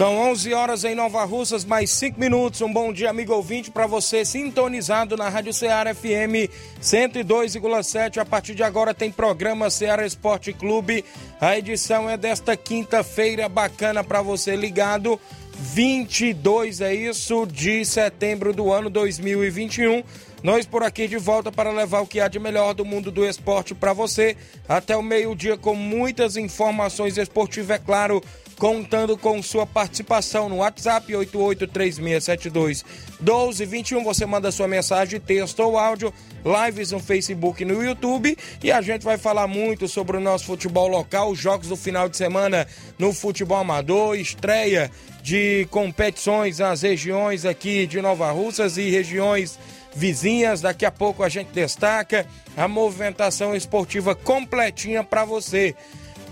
São 11 horas em Nova Russas, mais 5 minutos. Um bom dia, amigo ouvinte, para você sintonizado na Rádio Ceará FM 102,7. A partir de agora tem programa Ceará Esporte Clube. A edição é desta quinta-feira, bacana para você ligado. 22 é isso, de setembro do ano 2021. Nós por aqui de volta para levar o que há de melhor do mundo do esporte para você até o meio-dia com muitas informações esportivas, é claro contando com sua participação no WhatsApp 883672 1221. Você manda sua mensagem, texto ou áudio, lives no Facebook e no YouTube. E a gente vai falar muito sobre o nosso futebol local, os jogos do final de semana no futebol amador, estreia de competições nas regiões aqui de Nova Russas e regiões vizinhas. Daqui a pouco a gente destaca a movimentação esportiva completinha para você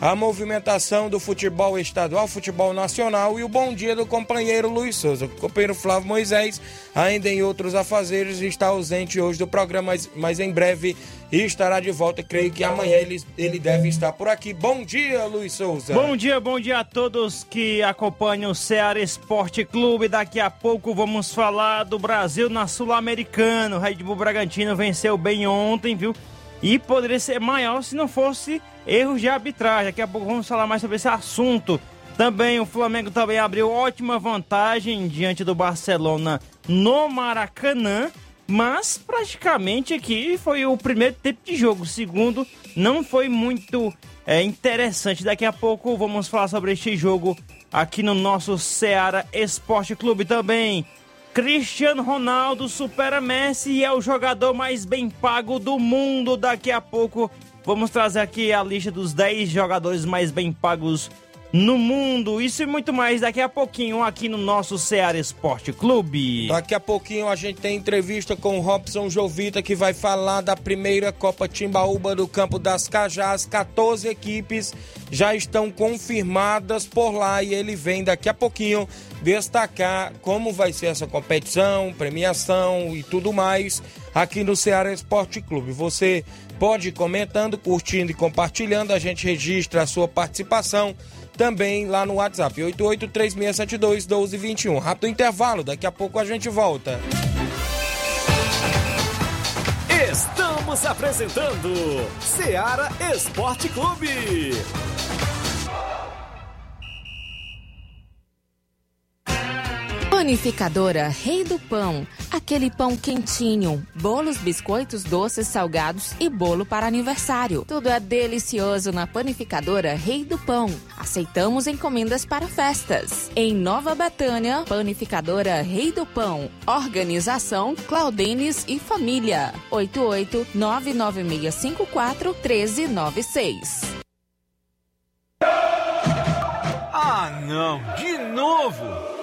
a movimentação do futebol estadual, futebol nacional e o bom dia do companheiro Luiz Souza. O companheiro Flávio Moisés, ainda em outros afazeres, está ausente hoje do programa, mas, mas em breve estará de volta. Creio que amanhã ele, ele deve estar por aqui. Bom dia, Luiz Souza. Bom dia, bom dia a todos que acompanham o Ceará Esporte Clube. Daqui a pouco vamos falar do Brasil na Sul-Americana. Red Bull Bragantino venceu bem ontem, viu? E poderia ser maior se não fosse erros de arbitragem. Daqui a pouco vamos falar mais sobre esse assunto. Também o Flamengo também abriu ótima vantagem diante do Barcelona no Maracanã, mas praticamente aqui foi o primeiro tempo de jogo. O segundo não foi muito é, interessante. Daqui a pouco vamos falar sobre este jogo aqui no nosso Ceará Esporte Clube também. Cristiano Ronaldo supera Messi e é o jogador mais bem pago do mundo. Daqui a pouco vamos trazer aqui a lista dos 10 jogadores mais bem pagos no mundo. Isso e muito mais daqui a pouquinho aqui no nosso Ceará Esporte Clube. Daqui a pouquinho a gente tem entrevista com o Robson Jovita que vai falar da primeira Copa Timbaúba do Campo das Cajás. 14 equipes já estão confirmadas por lá e ele vem daqui a pouquinho destacar como vai ser essa competição, premiação e tudo mais aqui no Ceará Esporte Clube. Você pode ir comentando, curtindo e compartilhando, a gente registra a sua participação também lá no WhatsApp 8836721221. Rápido intervalo, daqui a pouco a gente volta. Estamos apresentando Ceará Esporte Clube. Panificadora Rei do Pão. Aquele pão quentinho, bolos, biscoitos, doces, salgados e bolo para aniversário. Tudo é delicioso na Panificadora Rei do Pão. Aceitamos encomendas para festas. Em Nova Betânia, Panificadora Rei do Pão. Organização Claudenes e Família. 88 99654 1396. Ah, não, de novo!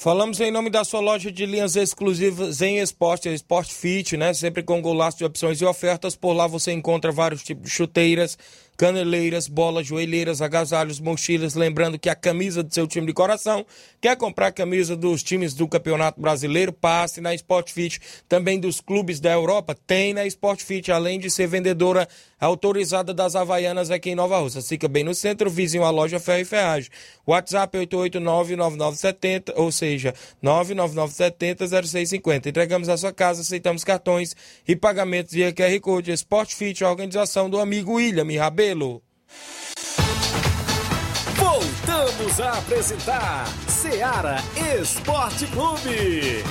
Falamos em nome da sua loja de linhas exclusivas em esporte, Sport Fit, né? Sempre com golaço de opções e ofertas. Por lá você encontra vários tipos de chuteiras, caneleiras, bolas, joelheiras, agasalhos, mochilas. Lembrando que a camisa do seu time de coração, quer comprar a camisa dos times do Campeonato Brasileiro, passe na Sport Fit. Também dos clubes da Europa, tem na Sport Fit, além de ser vendedora autorizada das Havaianas aqui em Nova Rússia. Fica bem no centro, vizinho à loja Ferro e Ferragem. WhatsApp 889-9970, ou seja, 99970-0650. Entregamos a sua casa, aceitamos cartões e pagamentos via QR Code. Sport Fit, a organização do amigo William Rabelo. Voltamos a apresentar Seara Esporte Clube.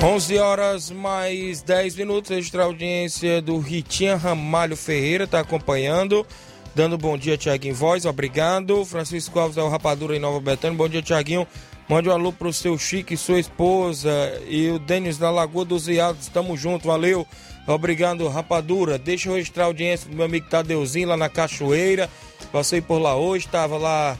11 horas mais 10 minutos. Extra audiência do Ritinha Ramalho Ferreira está acompanhando. Dando bom dia, Tiaguinho Voz, obrigado. Francisco Alves é o Rapadura em Nova Betânia. Bom dia, Tiaguinho. Mande um alô pro seu Chico e sua esposa. E o Denis da Lagoa dos Iados. Estamos juntos, valeu. Obrigado, Rapadura. Deixa eu registrar a audiência do meu amigo Tadeuzinho lá na Cachoeira. Passei por lá hoje, estava lá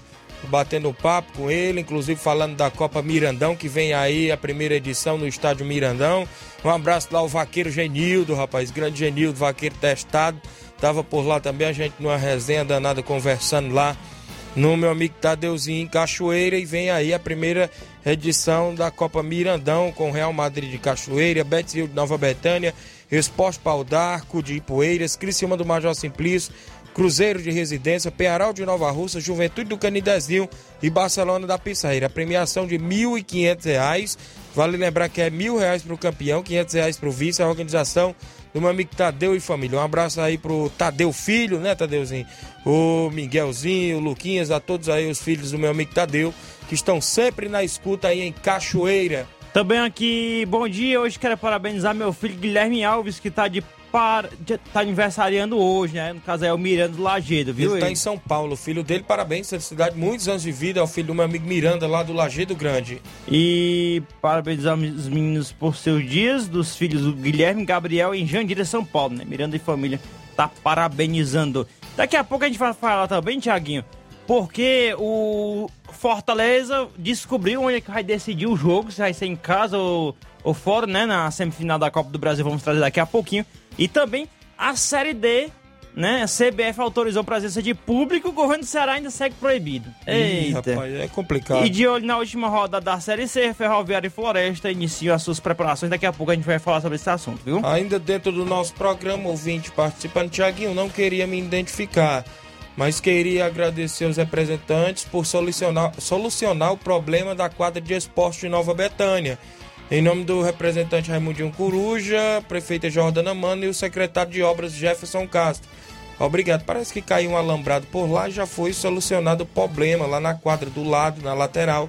batendo papo com ele, inclusive falando da Copa Mirandão, que vem aí a primeira edição no estádio Mirandão. Um abraço lá ao vaqueiro Genildo, rapaz, grande Genildo, vaqueiro testado. Tava por lá também, a gente numa resenha danada conversando lá no meu amigo Tadeuzinho em Cachoeira e vem aí a primeira edição da Copa Mirandão com Real Madrid de Cachoeira, Betis de Nova Betânia, Esporte Pau d'Arco de Ipueiras, Criciúma do Major Simplício, Cruzeiro de Residência, Penharal de Nova Russa, Juventude do Canidezinho e Barcelona da Pissarreira. A premiação de R$ 1.500. Vale lembrar que é R$ 1.000 para o campeão, R$ 500 para o vice. A organização do meu amigo Tadeu e família. Um abraço aí pro Tadeu Filho, né, Tadeuzinho? O Miguelzinho, o Luquinhas, a todos aí os filhos do meu amigo Tadeu, que estão sempre na escuta aí em Cachoeira. Também aqui, bom dia. Hoje quero parabenizar meu filho Guilherme Alves, que está de para, tá aniversariando hoje, né? No caso é o Miranda do Lagedo, viu? Ele tá em São Paulo, filho dele, parabéns, felicidade, muitos anos de vida, é o filho do meu amigo Miranda lá do Lagedo Grande. E parabenizar os meninos por seus dias, dos filhos do Guilherme Gabriel em Jandira, São Paulo, né? Miranda e família tá parabenizando. Daqui a pouco a gente vai falar também, Tiaguinho, porque o Fortaleza descobriu onde é que vai decidir o jogo, se vai ser em casa ou, ou fora, né? Na semifinal da Copa do Brasil, vamos trazer daqui a pouquinho. E também a Série D, né? A CBF autorizou a presença de público, o governo do Ceará ainda segue proibido. Eita. Ih, rapaz, é complicado. E de olho na última roda da Série C, Ferroviária e Floresta iniciam as suas preparações. Daqui a pouco a gente vai falar sobre esse assunto, viu? Ainda dentro do nosso programa, ouvinte participando, Tiaguinho, não queria me identificar mas queria agradecer aos representantes por solucionar, solucionar o problema da quadra de esporte de Nova Betânia. Em nome do representante Raimundinho Coruja, prefeita Jordana Mano e o secretário de obras Jefferson Castro. Obrigado. Parece que caiu um alambrado por lá e já foi solucionado o problema lá na quadra do lado, na lateral.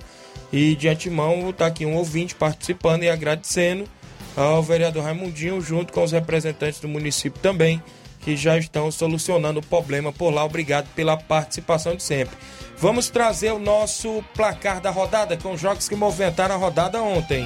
E de antemão está aqui um ouvinte participando e agradecendo ao vereador Raimundinho, junto com os representantes do município também, que já estão solucionando o problema por lá. Obrigado pela participação de sempre. Vamos trazer o nosso placar da rodada com jogos que movimentaram a rodada ontem.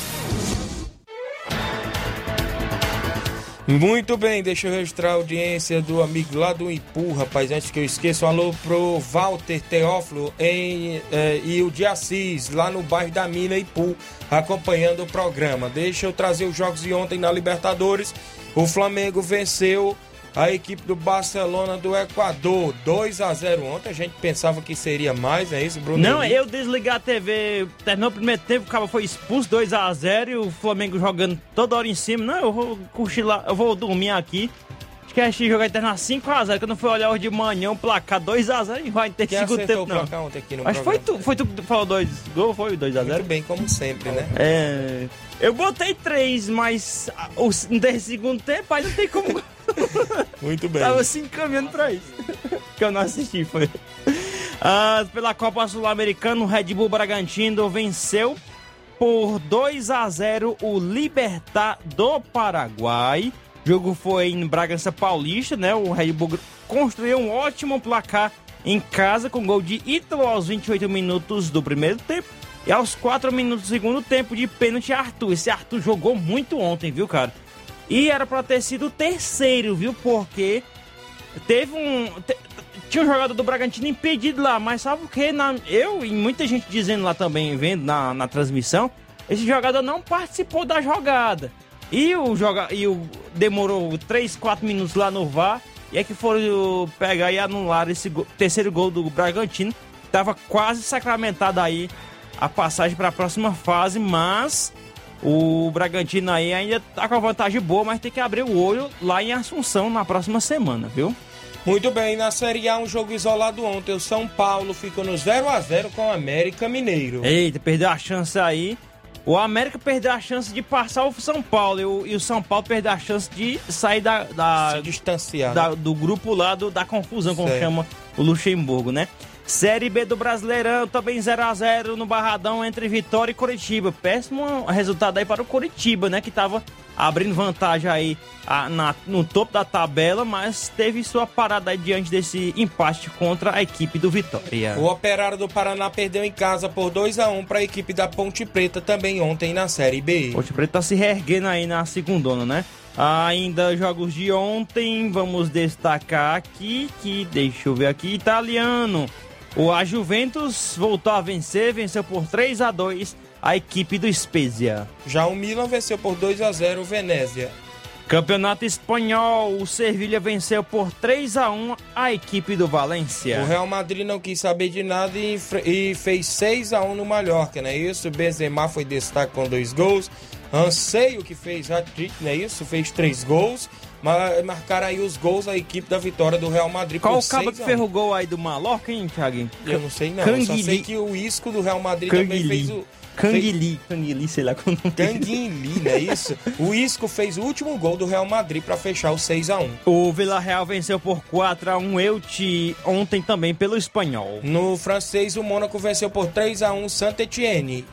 Muito bem, deixa eu registrar a audiência do amigo lá do Ipu, rapaz. Antes que eu esqueça, um alô pro Walter Teófilo em, eh, e o de Assis, lá no bairro da Mina Ipu, acompanhando o programa. Deixa eu trazer os jogos de ontem na Libertadores. O Flamengo venceu a equipe do Barcelona do Equador, 2 a 0 ontem. A gente pensava que seria mais, é isso, Bruno? Não, eu desliguei a TV, terminou o primeiro tempo, o cara foi expulso 2 a 0 e o Flamengo jogando toda hora em cima. Não, eu vou lá, eu vou dormir aqui. A gente jogar terminar 5x0, quando foi olhar hoje de manhã, o placar 2x0 e vai ter Quem segundo tempo, não. Placar ontem aqui no Acho que foi tu, foi tu que falou dois gol, foi 2x0? Muito bem, como sempre, né? É... Eu botei três, mas no segundo tempo aí não tem como... Muito bem. Tava se encaminhando pra isso. que eu não assisti, foi. Ah, pela Copa Sul-Americana, o Red Bull Bragantino venceu por 2 a 0 o Libertar do Paraguai. O jogo foi em Bragança Paulista, né? O Red Bull construiu um ótimo placar em casa com gol de Ítalo aos 28 minutos do primeiro tempo e aos 4 minutos do segundo tempo de pênalti Arthur. Esse Arthur jogou muito ontem, viu, cara? E era para ter sido o terceiro, viu? Porque teve um. tinha um jogador do Bragantino impedido lá, mas sabe o que? Na, eu e muita gente dizendo lá também, vendo na, na transmissão, esse jogador não participou da jogada. E o, joga, e o demorou 3, 4 minutos lá no VAR. E é que foram pegar e anular esse go- terceiro gol do Bragantino. Tava quase sacramentado aí a passagem para a próxima fase, mas o Bragantino aí ainda tá com a vantagem boa, mas tem que abrir o olho lá em Assunção na próxima semana, viu? Muito bem, na Série A, um jogo isolado ontem. O São Paulo ficou no 0 a 0 com o América Mineiro. Eita, perdeu a chance aí. O América perdeu a chance de passar o São Paulo e o, e o São Paulo perdeu a chance de sair da, da- Se distanciar. da- do grupo lá do- da confusão, como Certo. chama o Luxemburgo, né? Série B do Brasileirão, também 0 a 0 no Barradão entre Vitória e Curitiba. Péssimo resultado aí para o Curitiba, né? Que tava abrindo vantagem aí a- na- no topo da tabela, mas teve sua parada aí diante desse empate contra a equipe do Vitória. O Operário do Paraná perdeu em casa por 2 a 1 para a equipe da Ponte Preta também ontem na Série B. Ponte Preta tá se reerguendo aí na segundona, né? Ainda jogos de ontem, vamos destacar aqui que, deixa eu ver aqui, italiano. O a Juventus voltou a vencer, venceu por 3 a 2 a equipe do Spezia. Já o Milan venceu por 2 a 0 o Venezia. Campeonato Espanhol, o Sevilha venceu por 3 a 1 a equipe do Valência. O Real Madrid não quis saber de nada e, e fez 6 a 1 no Mallorca, não é isso? Benzema foi destaque com dois gols. Anseio que fez hat-trick, não é isso? Fez três gols. Ma- Marcaram aí os gols a equipe da vitória do Real Madrid Qual o cabo 6 que a 1. fez o gol aí do Mallorca, hein, Thiaguinho? Eu não sei não, eu só Canguili. sei que o Isco do Real Madrid também Canguili. fez o... Canguili, Canguili, sei lá como Canguili, não é isso? O Isco fez o último gol do Real Madrid para fechar o 6 a 1 O Vila Real venceu por 4 a 1 Elche ontem também pelo espanhol. No francês, o Mônaco venceu por 3 a 1 Saint-Etienne.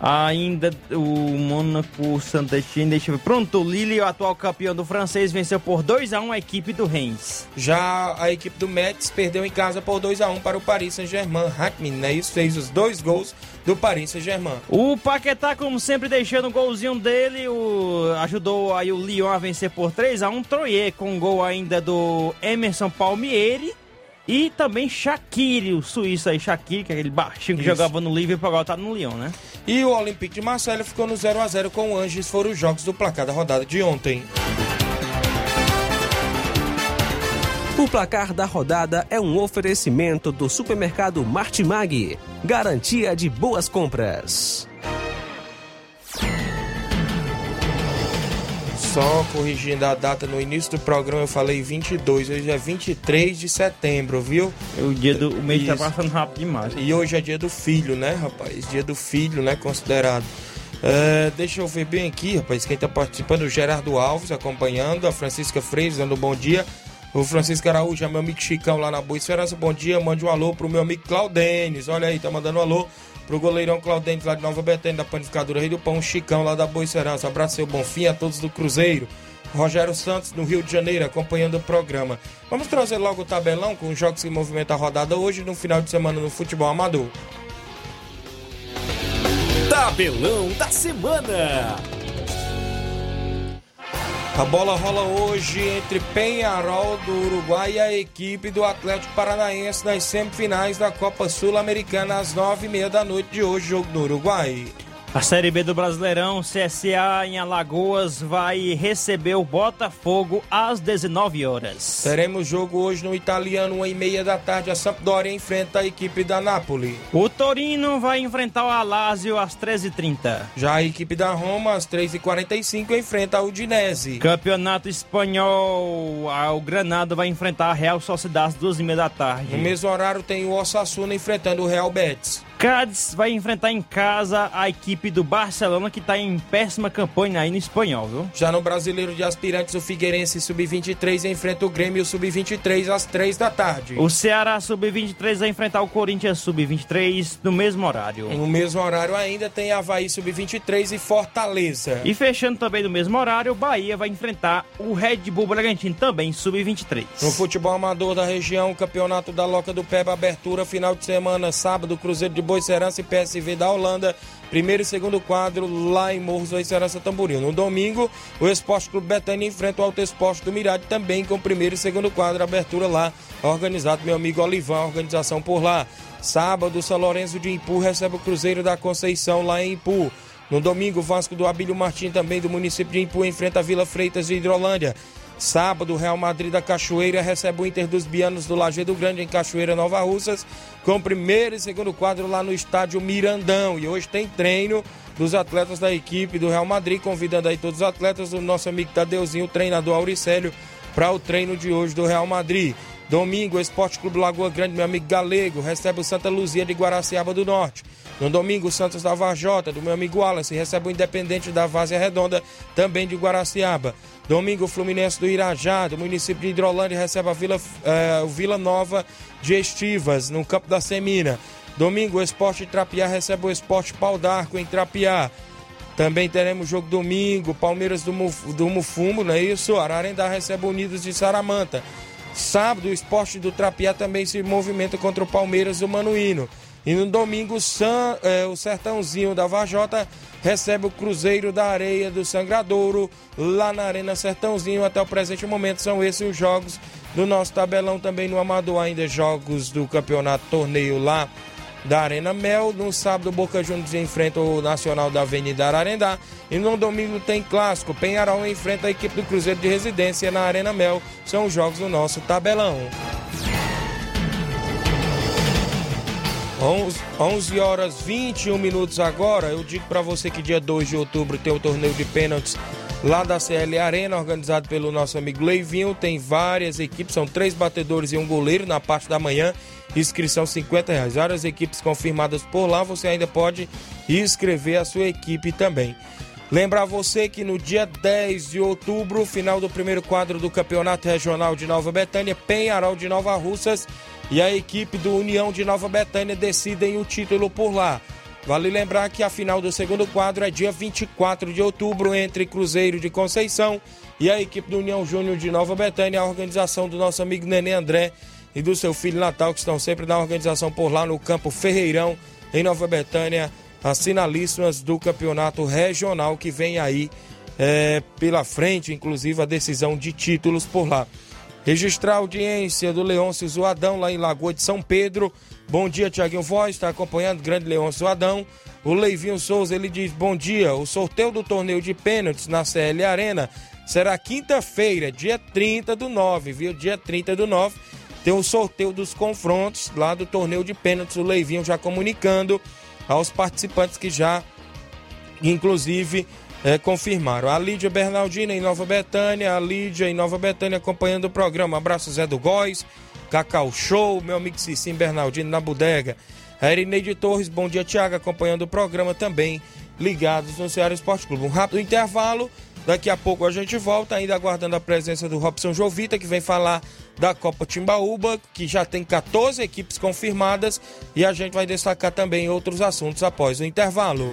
Ainda o Mônaco Saint-Etienne, deixa eu ver. Pronto, o Lille, o atual campeão do francês, venceu por 2 a 1 a equipe do Reims. Já a equipe do Metz perdeu em casa por 2 a 1 para o Paris Saint-Germain. Hakimi, né? Isso fez os dois gols do Paris Saint-Germain. O Paquetá, como sempre, deixando o golzinho dele, o, ajudou aí o Lyon a vencer por 3 a 1 Troyer com um gol ainda do Emerson Palmieri. E também Shaqiri, o suíço aí, Shaqiri, que é aquele baixinho que Isso. jogava no Liverpool, agora tá no Lyon, né? E o Olympique de Marseille ficou no 0 a 0 com o Angers. Foram os jogos do placar da rodada de ontem. O placar da rodada é um oferecimento do supermercado Martimag. Garantia de boas compras. Só corrigindo a data no início do programa, eu falei 22, hoje é 23 de setembro, viu? O dia do o mês tá Isso. passando rápido demais. E hoje é dia do filho, né, rapaz? Dia do filho, né, considerado. É, deixa eu ver bem aqui, rapaz, quem tá participando, o Gerardo Alves acompanhando, a Francisca Freire dando um bom dia. O Francisco Araújo, é meu amigo Chicão lá na Boa Esperança, bom dia. Mande um alô pro meu amigo Claudênis, olha aí, tá mandando um alô pro goleirão Claudênis lá de Nova Betânia, da Panificadora Rei do Pão, Chicão lá da Boa Esperança. Abraço, seu Bonfim, a todos do Cruzeiro. Rogério Santos, no Rio de Janeiro, acompanhando o programa. Vamos trazer logo o tabelão com os jogos que movimentam a rodada hoje, no final de semana no futebol amador. Tabelão da semana. A bola rola hoje entre Penharol do Uruguai e a equipe do Atlético Paranaense nas semifinais da Copa Sul-Americana às nove e meia da noite de hoje, jogo no Uruguai. A Série B do Brasileirão, CSA em Alagoas vai receber o Botafogo às 19 horas. Teremos jogo hoje no italiano, uma e meia da tarde. A Sampdoria enfrenta a equipe da Napoli. O Torino vai enfrentar o Alásio às 13h30. Já a equipe da Roma, às 3h45, enfrenta a Udinese. Campeonato Espanhol, o Granada vai enfrentar a Real Sociedade às 2h30 da tarde. No mesmo horário tem o Osasuna enfrentando o Real Betis. Cádiz vai enfrentar em casa a equipe do Barcelona, que está em péssima campanha aí no espanhol, viu? Já no Brasileiro de Aspirantes, o Figueirense Sub-23 enfrenta o Grêmio Sub-23 às 3 da tarde. O Ceará Sub-23 vai enfrentar o Corinthians Sub-23 no mesmo horário. No mesmo horário ainda tem Havaí Sub-23 e Fortaleza. E fechando também no mesmo horário, o Bahia vai enfrentar o Red Bull Bragantino, também Sub-23. No futebol amador da região, o campeonato da Loca do Peba, abertura final de semana, sábado, Cruzeiro de Boicerança e PSV da Holanda. Primeiro e segundo quadro lá em Morros do Serança Tamboril. No domingo, o Esporte Clube Betânia enfrenta o Alto Esporte do Mirade também com primeiro e segundo quadro, abertura lá, organizado meu amigo Olivan, organização por lá. Sábado, São Lourenço de Impu recebe o Cruzeiro da Conceição lá em Impu. No domingo, Vasco do Abílio Martim, também do município de Impu, enfrenta a Vila Freitas de Hidrolândia. Sábado, o Real Madrid da Cachoeira recebe o Inter dos Bianos do Lajeado Grande em Cachoeira, Nova Russas, com primeiro e segundo quadro lá no estádio Mirandão. E hoje tem treino dos atletas da equipe do Real Madrid, convidando aí todos os atletas, o nosso amigo Tadeuzinho, o treinador Auricélio, para o treino de hoje do Real Madrid. Domingo, o Esporte Clube Lagoa Grande, meu amigo Galego, recebe o Santa Luzia de Guaraciaba do Norte. No domingo, o Santos da Varjota, do meu amigo Wallace, recebe o Independente da Várzea Redonda, também de Guaraciaba. Domingo, Fluminense do Irajá, do município de Hidrolândia, recebe a Vila, eh, Vila Nova de Estivas, no campo da Semina. Domingo, o Esporte Trapiá recebe o Esporte Pau d'Arco em Trapiá. Também teremos jogo domingo, Palmeiras do, Muf, do Mufumo, não é isso? Ararendá recebe o Unidos de Saramanta. Sábado, o Esporte do Trapiá também se movimenta contra o Palmeiras do Manuíno. E no domingo, San, é, o Sertãozinho da Vajota recebe o Cruzeiro da Areia do Sangradouro, lá na Arena Sertãozinho. Até o presente momento são esses os jogos do nosso tabelão. Também no Amador, ainda jogos do campeonato torneio lá da Arena Mel. No sábado, Boca Juniors enfrenta o Nacional da Avenida Ararendá. E no domingo tem clássico. Penharol enfrenta a equipe do Cruzeiro de Residência na Arena Mel. São os jogos do nosso tabelão. 11 horas 21 minutos agora. Eu digo para você que dia 2 de outubro tem o torneio de pênaltis lá da CL Arena, organizado pelo nosso amigo Leivinho. Tem várias equipes, são três batedores e um goleiro na parte da manhã. Inscrição 50 reais. Várias equipes confirmadas por lá. Você ainda pode inscrever a sua equipe também. Lembrar você que no dia 10 de outubro, final do primeiro quadro do Campeonato Regional de Nova Betânia, Penharol de Nova Russas e a equipe do União de Nova Betânia decidem o título por lá. Vale lembrar que a final do segundo quadro é dia 24 de outubro entre Cruzeiro de Conceição e a equipe do União Júnior de Nova Betânia, a organização do nosso amigo Nenê André e do seu filho Natal, que estão sempre na organização por lá no campo Ferreirão, em Nova Betânia, as finalíssimas do campeonato regional que vem aí é, pela frente, inclusive a decisão de títulos por lá. Registrar a audiência do Leôncio Zoadão lá em Lagoa de São Pedro. Bom dia, Tiaguinho Voz, está acompanhando o grande Leôncio Zoadão. O Leivinho Souza, ele diz, bom dia, o sorteio do torneio de pênaltis na CL Arena será quinta-feira, dia 30 do 9, viu? Dia 30 do 9, tem o sorteio dos confrontos lá do torneio de pênaltis, o Leivinho já comunicando aos participantes que já, inclusive, é, confirmaram. A Lídia Bernardina em Nova Betânia, a Lídia em Nova Betânia acompanhando o programa. Abraço Zé do Góis, Cacau Show, meu amigo Cicim Bernardino na bodega. A Erineide Torres, bom dia Tiago, acompanhando o programa também, ligados no Ceará Esporte Clube. Um rápido intervalo, daqui a pouco a gente volta, ainda aguardando a presença do Robson Jovita, que vem falar da Copa Timbaúba, que já tem 14 equipes confirmadas, e a gente vai destacar também outros assuntos após o intervalo.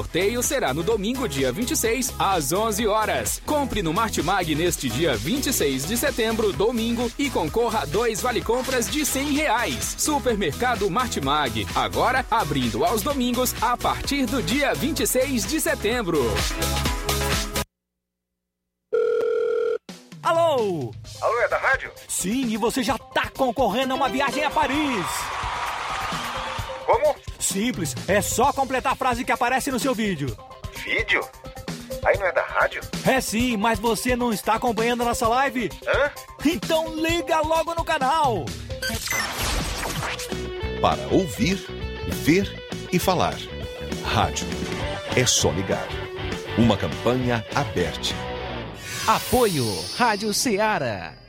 sorteio sorteio será no domingo, dia 26, às 11 horas. Compre no Martimag neste dia 26 de setembro, domingo, e concorra a dois vale-compras de 100 reais. Supermercado Martimag, agora abrindo aos domingos a partir do dia 26 de setembro. Alô? Alô, é da rádio? Sim, e você já tá concorrendo a uma viagem a Paris. Como? Simples, é só completar a frase que aparece no seu vídeo. Vídeo? Aí não é da rádio? É sim, mas você não está acompanhando a nossa live? Hã? Então liga logo no canal. Para ouvir, ver e falar. Rádio. É só ligar. Uma campanha aberta. Apoio Rádio Ceará.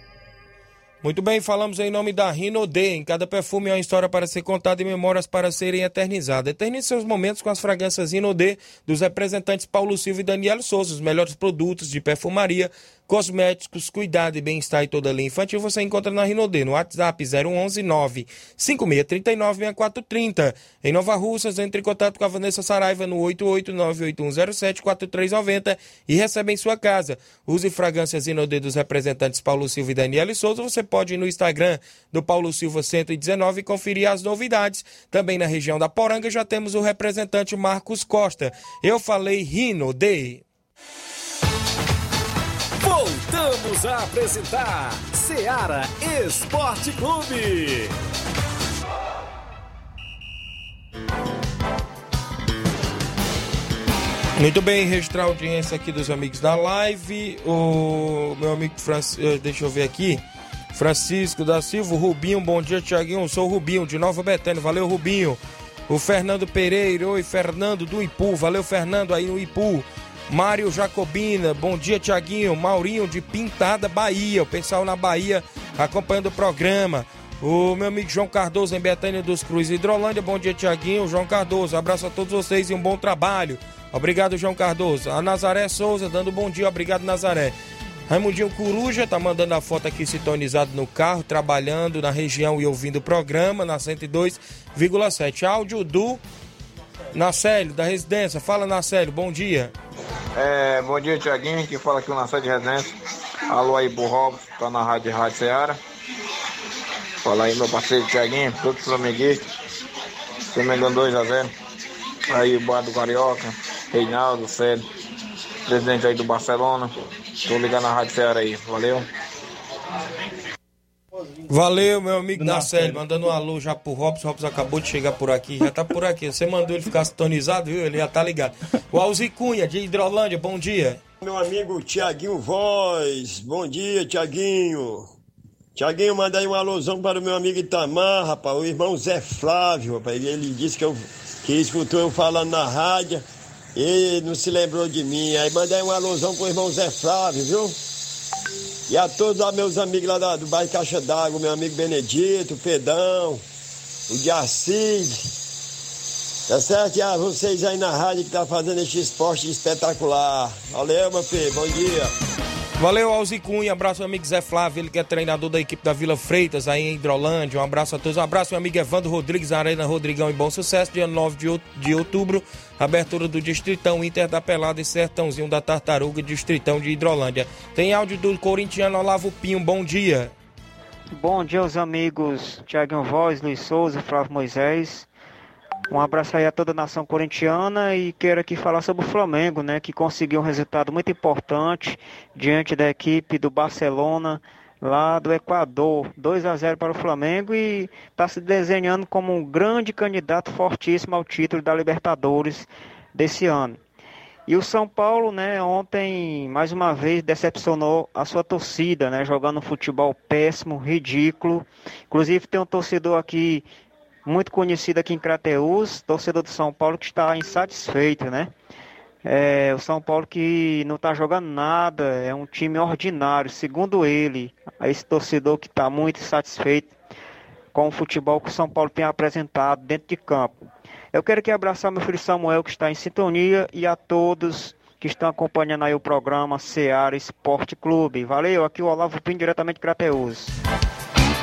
Muito bem, falamos em nome da Rinode. Em cada perfume há uma história para ser contada e memórias para serem eternizadas. Eternize seus momentos com as fragrâncias Rinode dos representantes Paulo Silva e Daniel Souza. Os melhores produtos de perfumaria, cosméticos, cuidado e bem-estar e toda a linha infantil você encontra na Rinode, no WhatsApp 011 95639 6430. Em Nova Russas, entre em contato com a Vanessa Saraiva no 88981074390 e recebe em sua casa. Use fragrâncias Rinode dos representantes Paulo Silva e Daniel Souza. Você pode ir no Instagram do Paulo Silva 119 e conferir as novidades. Também na região da Poranga já temos o representante Marcos Costa. Eu falei Rinode. Voltamos a apresentar Seara Esporte Clube. Muito bem, registrar a audiência aqui dos amigos da live. O meu amigo Francisco, deixa eu ver aqui. Francisco da Silva, Rubinho, bom dia, Tiaguinho. Sou o Rubinho, de Nova Betânia. Valeu, Rubinho. O Fernando Pereira, oi, Fernando do Ipu. Valeu, Fernando, aí no Ipu. Mário Jacobina, bom dia, Tiaguinho. Maurinho de Pintada, Bahia. O pessoal na Bahia acompanhando o programa. O meu amigo João Cardoso, em Betânia dos Cruz, Hidrolândia. Bom dia, Tiaguinho. João Cardoso, abraço a todos vocês e um bom trabalho. Obrigado, João Cardoso. A Nazaré Souza, dando bom dia. Obrigado, Nazaré. Raimundinho Coruja tá mandando a foto aqui sintonizado no carro, trabalhando na região e ouvindo o programa na 102,7. Áudio do Nacélio, da residência. Fala, Nacélio, bom dia. É, bom dia, Tiaguinho, que fala aqui o Nacélio de residência. Alô aí, Robson, tá na Rádio Rádio Ceará. Fala aí, meu parceiro Tiaguinho, todos flamenguistas. Flamengo 2 a 0 Aí, o bar do Carioca, Reinaldo, Célio, presidente aí do Barcelona. Tô ligando na Rádio Ceará aí, valeu. Valeu, meu amigo Nacélio, mandando um alô já pro Robson. O Robson acabou de chegar por aqui, já tá por aqui. Você mandou ele ficar sintonizado, viu? Ele já tá ligado. O Alzi Cunha, de Hidrolândia, bom dia. Meu amigo Tiaguinho Voz, bom dia, Tiaguinho. Tiaguinho, manda aí uma alusão para o meu amigo Itamar, rapaz, o irmão Zé Flávio, rapaz. Ele disse que, eu, que escutou eu falando na rádio e não se lembrou de mim. Aí manda aí uma alusão pro irmão Zé Flávio, viu? E a todos os meus amigos lá do bairro Caixa d'Água, meu amigo Benedito, o Pedão, o Diacide. Tá certo? E a vocês aí na rádio que tá fazendo esse esporte espetacular. Valeu, meu filho, bom dia. Valeu, Alzi Cunha. Abraço, meu amigo Zé Flávio, ele que é treinador da equipe da Vila Freitas, aí em Hidrolândia. Um abraço a todos. Um abraço, meu amigo Evandro Rodrigues, Arena Rodrigão e Bom Sucesso, dia 9 de out- de outubro. Abertura do Distritão Inter da Pelada e Sertãozinho da Tartaruga, Distritão de Hidrolândia. Tem áudio do corintiano Olavo Pinho. Bom dia. Bom dia aos amigos Tiaguinho Voz, Luiz Souza, Flávio Moisés. Um abraço aí a toda a nação corintiana e quero aqui falar sobre o Flamengo, né, que conseguiu um resultado muito importante diante da equipe do Barcelona lá do Equador, 2 a 0 para o Flamengo e está se desenhando como um grande candidato fortíssimo ao título da Libertadores desse ano. E o São Paulo, né, ontem mais uma vez decepcionou a sua torcida, né, jogando um futebol péssimo, ridículo. Inclusive tem um torcedor aqui muito conhecido aqui em Crateús, torcedor do São Paulo que está insatisfeito, né? É, o São Paulo que não está jogando nada, é um time ordinário, segundo ele, esse torcedor que está muito insatisfeito com o futebol que o São Paulo tem apresentado dentro de campo. Eu quero aqui abraçar meu filho Samuel, que está em sintonia, e a todos que estão acompanhando aí o programa Seara Esporte Clube. Valeu, aqui o Olavo Pinho, diretamente de Crateus.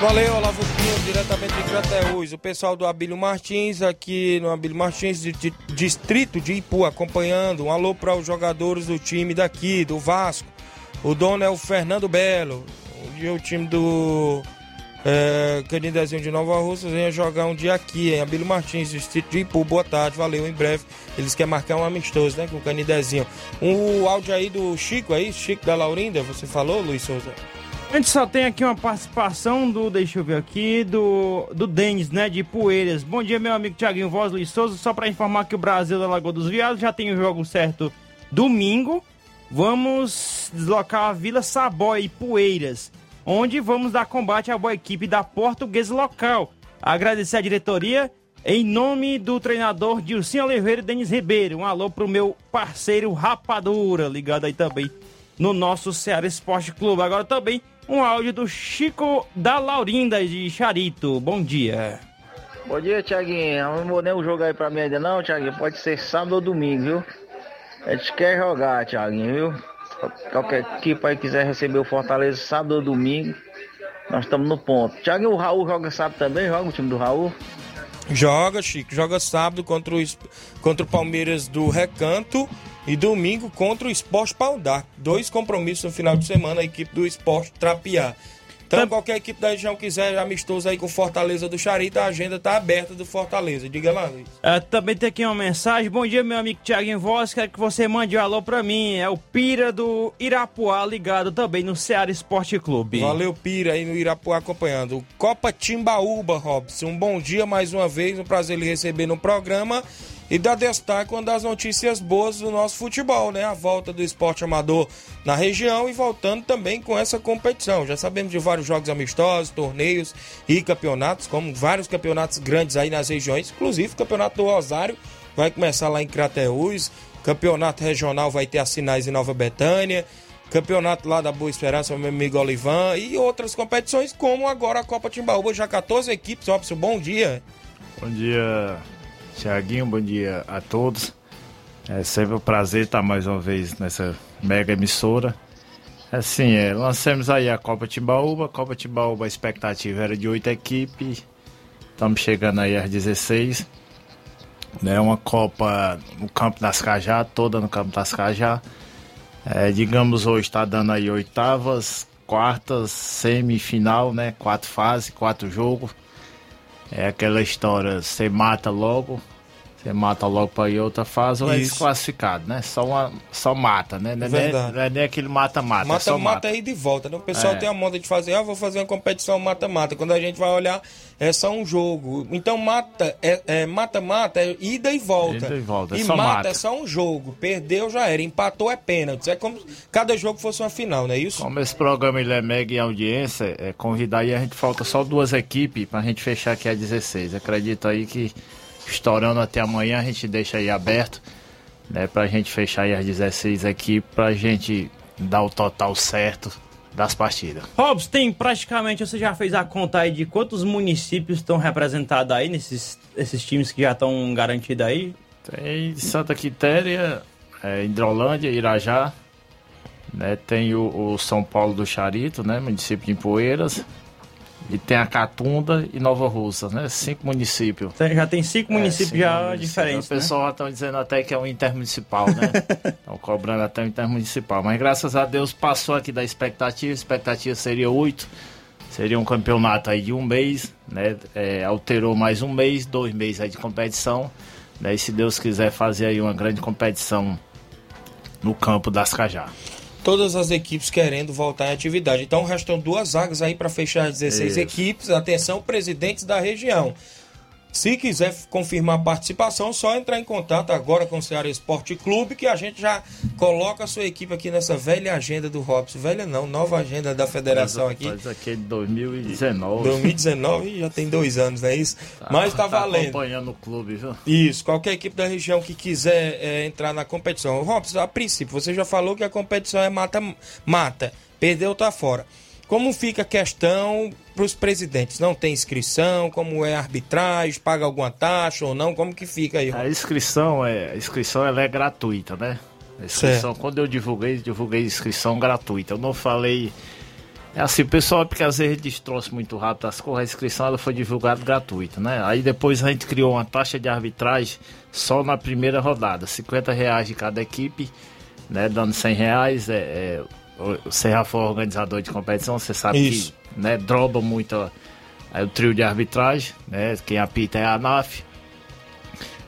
Valeu, Olavo Pinho, diretamente de Crateús. O pessoal do Abílio Martins, aqui no Abílio Martins, de, de, distrito de Ipu, acompanhando. Um alô para os jogadores do time daqui, do Vasco. O dono é o Fernando Belo. E o time do é, Canidezinho de Nova Rússia venha jogar um dia aqui em Abílio Martins, distrito de Ipu. Boa tarde, valeu. Em breve eles querem marcar um amistoso, né, com o Canidezinho. Um áudio aí do Chico aí, Chico da Laurinda, você falou, Luiz Souza? A gente só tem aqui uma participação do, deixa eu ver aqui, do, do Denis, né, de Poeiras. Bom dia, meu amigo Tiaguinho Voz, Luiz Souza. Só para informar que o Brasil da Lagoa dos Viados já tem o jogo certo domingo. Vamos deslocar a Vila Saboia e Poeiras, onde vamos dar combate à boa equipe da portuguesa local. Agradecer a diretoria em nome do treinador Dilcinho Oliveira e Denis Ribeiro. Um alô pro meu parceiro Rapadura, ligado aí também no nosso Ceará Esporte Clube. Agora também um áudio do Chico da Laurinda de Charito. Bom dia. Bom dia, Tiaguinho. Não vou nem o jogo aí pra mim ainda não, Tiaguinho. Pode ser sábado ou domingo, viu? A gente quer jogar, Tiaguinho, viu? Qualquer equipe aí quiser receber o Fortaleza sábado ou domingo, nós estamos no ponto. Tiaguinho, o Raul joga sábado também? Joga o time do Raul? Joga, Chico. Joga sábado contra o, contra o Palmeiras do Recanto e domingo contra o Esporte Pau Dois compromissos no final de semana, a equipe do Esporte Trapiá. Então, qualquer equipe da região quiser amistoso aí com Fortaleza do Charita, a agenda tá aberta do Fortaleza. Diga lá, Luiz. Uh, também tem aqui uma mensagem. Bom dia, meu amigo Thiago Voz. Quero que você mande um alô pra mim. É o Pira do Irapuá, ligado também no Ceará Esporte Clube. Valeu, Pira, aí no Irapuá acompanhando. Copa Timbaúba, Robson. Um bom dia mais uma vez. Um prazer lhe receber no programa e dá destaque uma das notícias boas do nosso futebol, né? A volta do esporte amador na região e voltando também com essa competição. Já sabemos de vários jogos amistosos, torneios e campeonatos, como vários campeonatos grandes aí nas regiões, inclusive o campeonato do Rosário vai começar lá em Crateús, campeonato regional vai ter as sinais em Nova Betânia, campeonato lá da Boa Esperança, meu amigo Olivan, e outras competições, como agora a Copa Timbaúba, já 14 equipes. Robson, bom dia. Bom dia, Tiaguinho, bom dia a todos. É sempre um prazer estar mais uma vez nessa mega emissora. Assim, é, lancemos aí a Copa Timbaúba. Copa Timbaúba, a expectativa era de oito equipes. Estamos chegando aí às 16. Né, uma Copa no Campo das Cajá, toda no Campo das Cajá. É, digamos, hoje está dando aí oitavas, quartas, semifinal, né? Quatro fases, quatro jogos. É aquela história, você mata logo, você mata logo para ir outra fase ou é desclassificado, né? Só, uma, só mata, né? Não é, não é nem aquele mata-mata. Mata-mata é mata. ir de volta, né? O pessoal É. tem a moda de fazer, ah, vou fazer uma competição mata-mata. Quando a gente vai olhar, é só um jogo. Então, mata é, é mata-mata é ida e volta. Ida e volta, é E mata, mata. é só um jogo. Perdeu já era, empatou é pênalti. É como se cada jogo fosse uma final, não é isso? Como esse programa ele é mega em audiência, é convidar aí, a gente falta só duas equipes pra gente fechar aqui a 16. Acredito aí que estourando até amanhã a gente deixa aí aberto, né? Pra gente fechar aí as 16 equipes, pra gente dar o total certo das partidas. Robson, tem praticamente, você já fez a conta aí de quantos municípios estão representados aí nesses esses times que já estão garantidos aí? Tem Santa Quitéria, é, Hidrolândia, Irajá, né? Tem o, o São Paulo do Charito, né? Município de Poeiras. E tem a Catunda e Nova Russa, né? Cinco municípios. Já tem cinco municípios cinco já municípios. diferentes, O pessoal já estão dizendo até que é um intermunicipal, né? Estão cobrando até um intermunicipal. Mas graças a Deus passou aqui da expectativa. A expectativa seria oito. Seria um campeonato aí de um mês, né? É, alterou mais um mês, dois meses aí de competição. Né? E se Deus quiser fazer aí uma grande competição no campo das Cajá. Todas as equipes querendo voltar em atividade. Então restam duas vagas aí para fechar as 16 Isso. equipes. Atenção, presidentes da região. Se quiser confirmar a participação, só entrar em contato agora com o Ceará Esporte Clube, que a gente já coloca a sua equipe aqui nessa velha agenda do Robson. Velha não, nova agenda da federação aqui. Faz aqui de 2019. 2019 já tem dois anos, não é isso? Mas tá valendo. acompanhando o clube, viu? Isso, qualquer equipe da região que quiser é, entrar na competição. Robson, a princípio, você já falou que a competição é mata-mata. Perdeu, tá fora. Como fica a questão para os presidentes? Não tem inscrição? Como é a arbitragem? Paga alguma taxa ou não? Como que fica aí? A inscrição é, a inscrição ela é gratuita, né? A inscrição, quando eu divulguei, divulguei inscrição gratuita. Eu não falei É assim, pessoal, porque às vezes destroça muito rápido as coisas, a inscrição ela foi divulgada gratuita, né? Aí depois a gente criou uma taxa de arbitragem só na primeira rodada, 50 reais de cada equipe, né? Dando 100 reais, é, é, você já for organizador de competição, você sabe Isso. que né, droba muito é, o trio de arbitragem, né? Quem apita é a ANAF.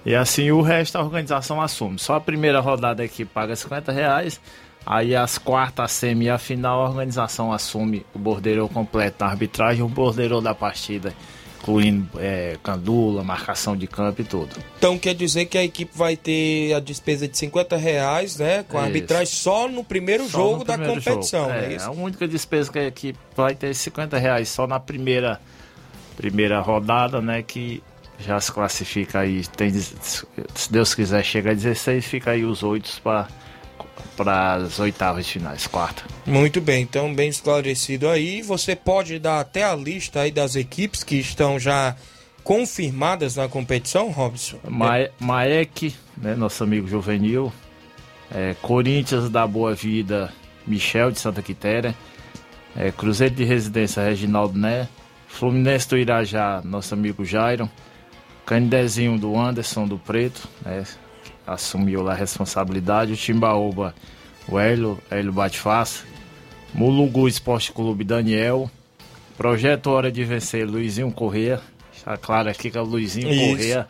E assim o resto a organização assume. Só a primeira rodada aqui paga 50 reais. Aí as quartas, a semi e a final, a organização assume o bordeiro completo da arbitragem, o bordeiro da partida, incluindo é, candula, marcação de campo e tudo. Então quer dizer que a equipe vai ter a despesa de 50 reais, né? Com a arbitragem só no primeiro Só jogo no da primeiro competição, jogo. É, é a única despesa que a equipe vai ter é 50 reais só na primeira, primeira rodada, né? Que já se classifica aí. Tem, se Deus quiser, chega a 16, fica aí os oito para as oitavas de finais, quarta. Muito bem, então bem esclarecido aí. Você pode dar até a lista aí das equipes que estão já confirmadas na competição, Robson? Ma Maek, né, nosso amigo juvenil. É, Corinthians da Boa Vida, Michel de Santa Quitéria. É, Cruzeiro de Residência, Reginaldo Né. Fluminense do Irajá, nosso amigo Jairo. Candezinho do Anderson do Preto, né, assumiu lá a responsabilidade. O Timbaúba, o Hélio, Hélio Batfaça. Mulungu Esporte Clube, Daniel. Projeto Hora de Vencer, Luizinho Corrêa. Está claro aqui que é o Luizinho Isso. Corrêa.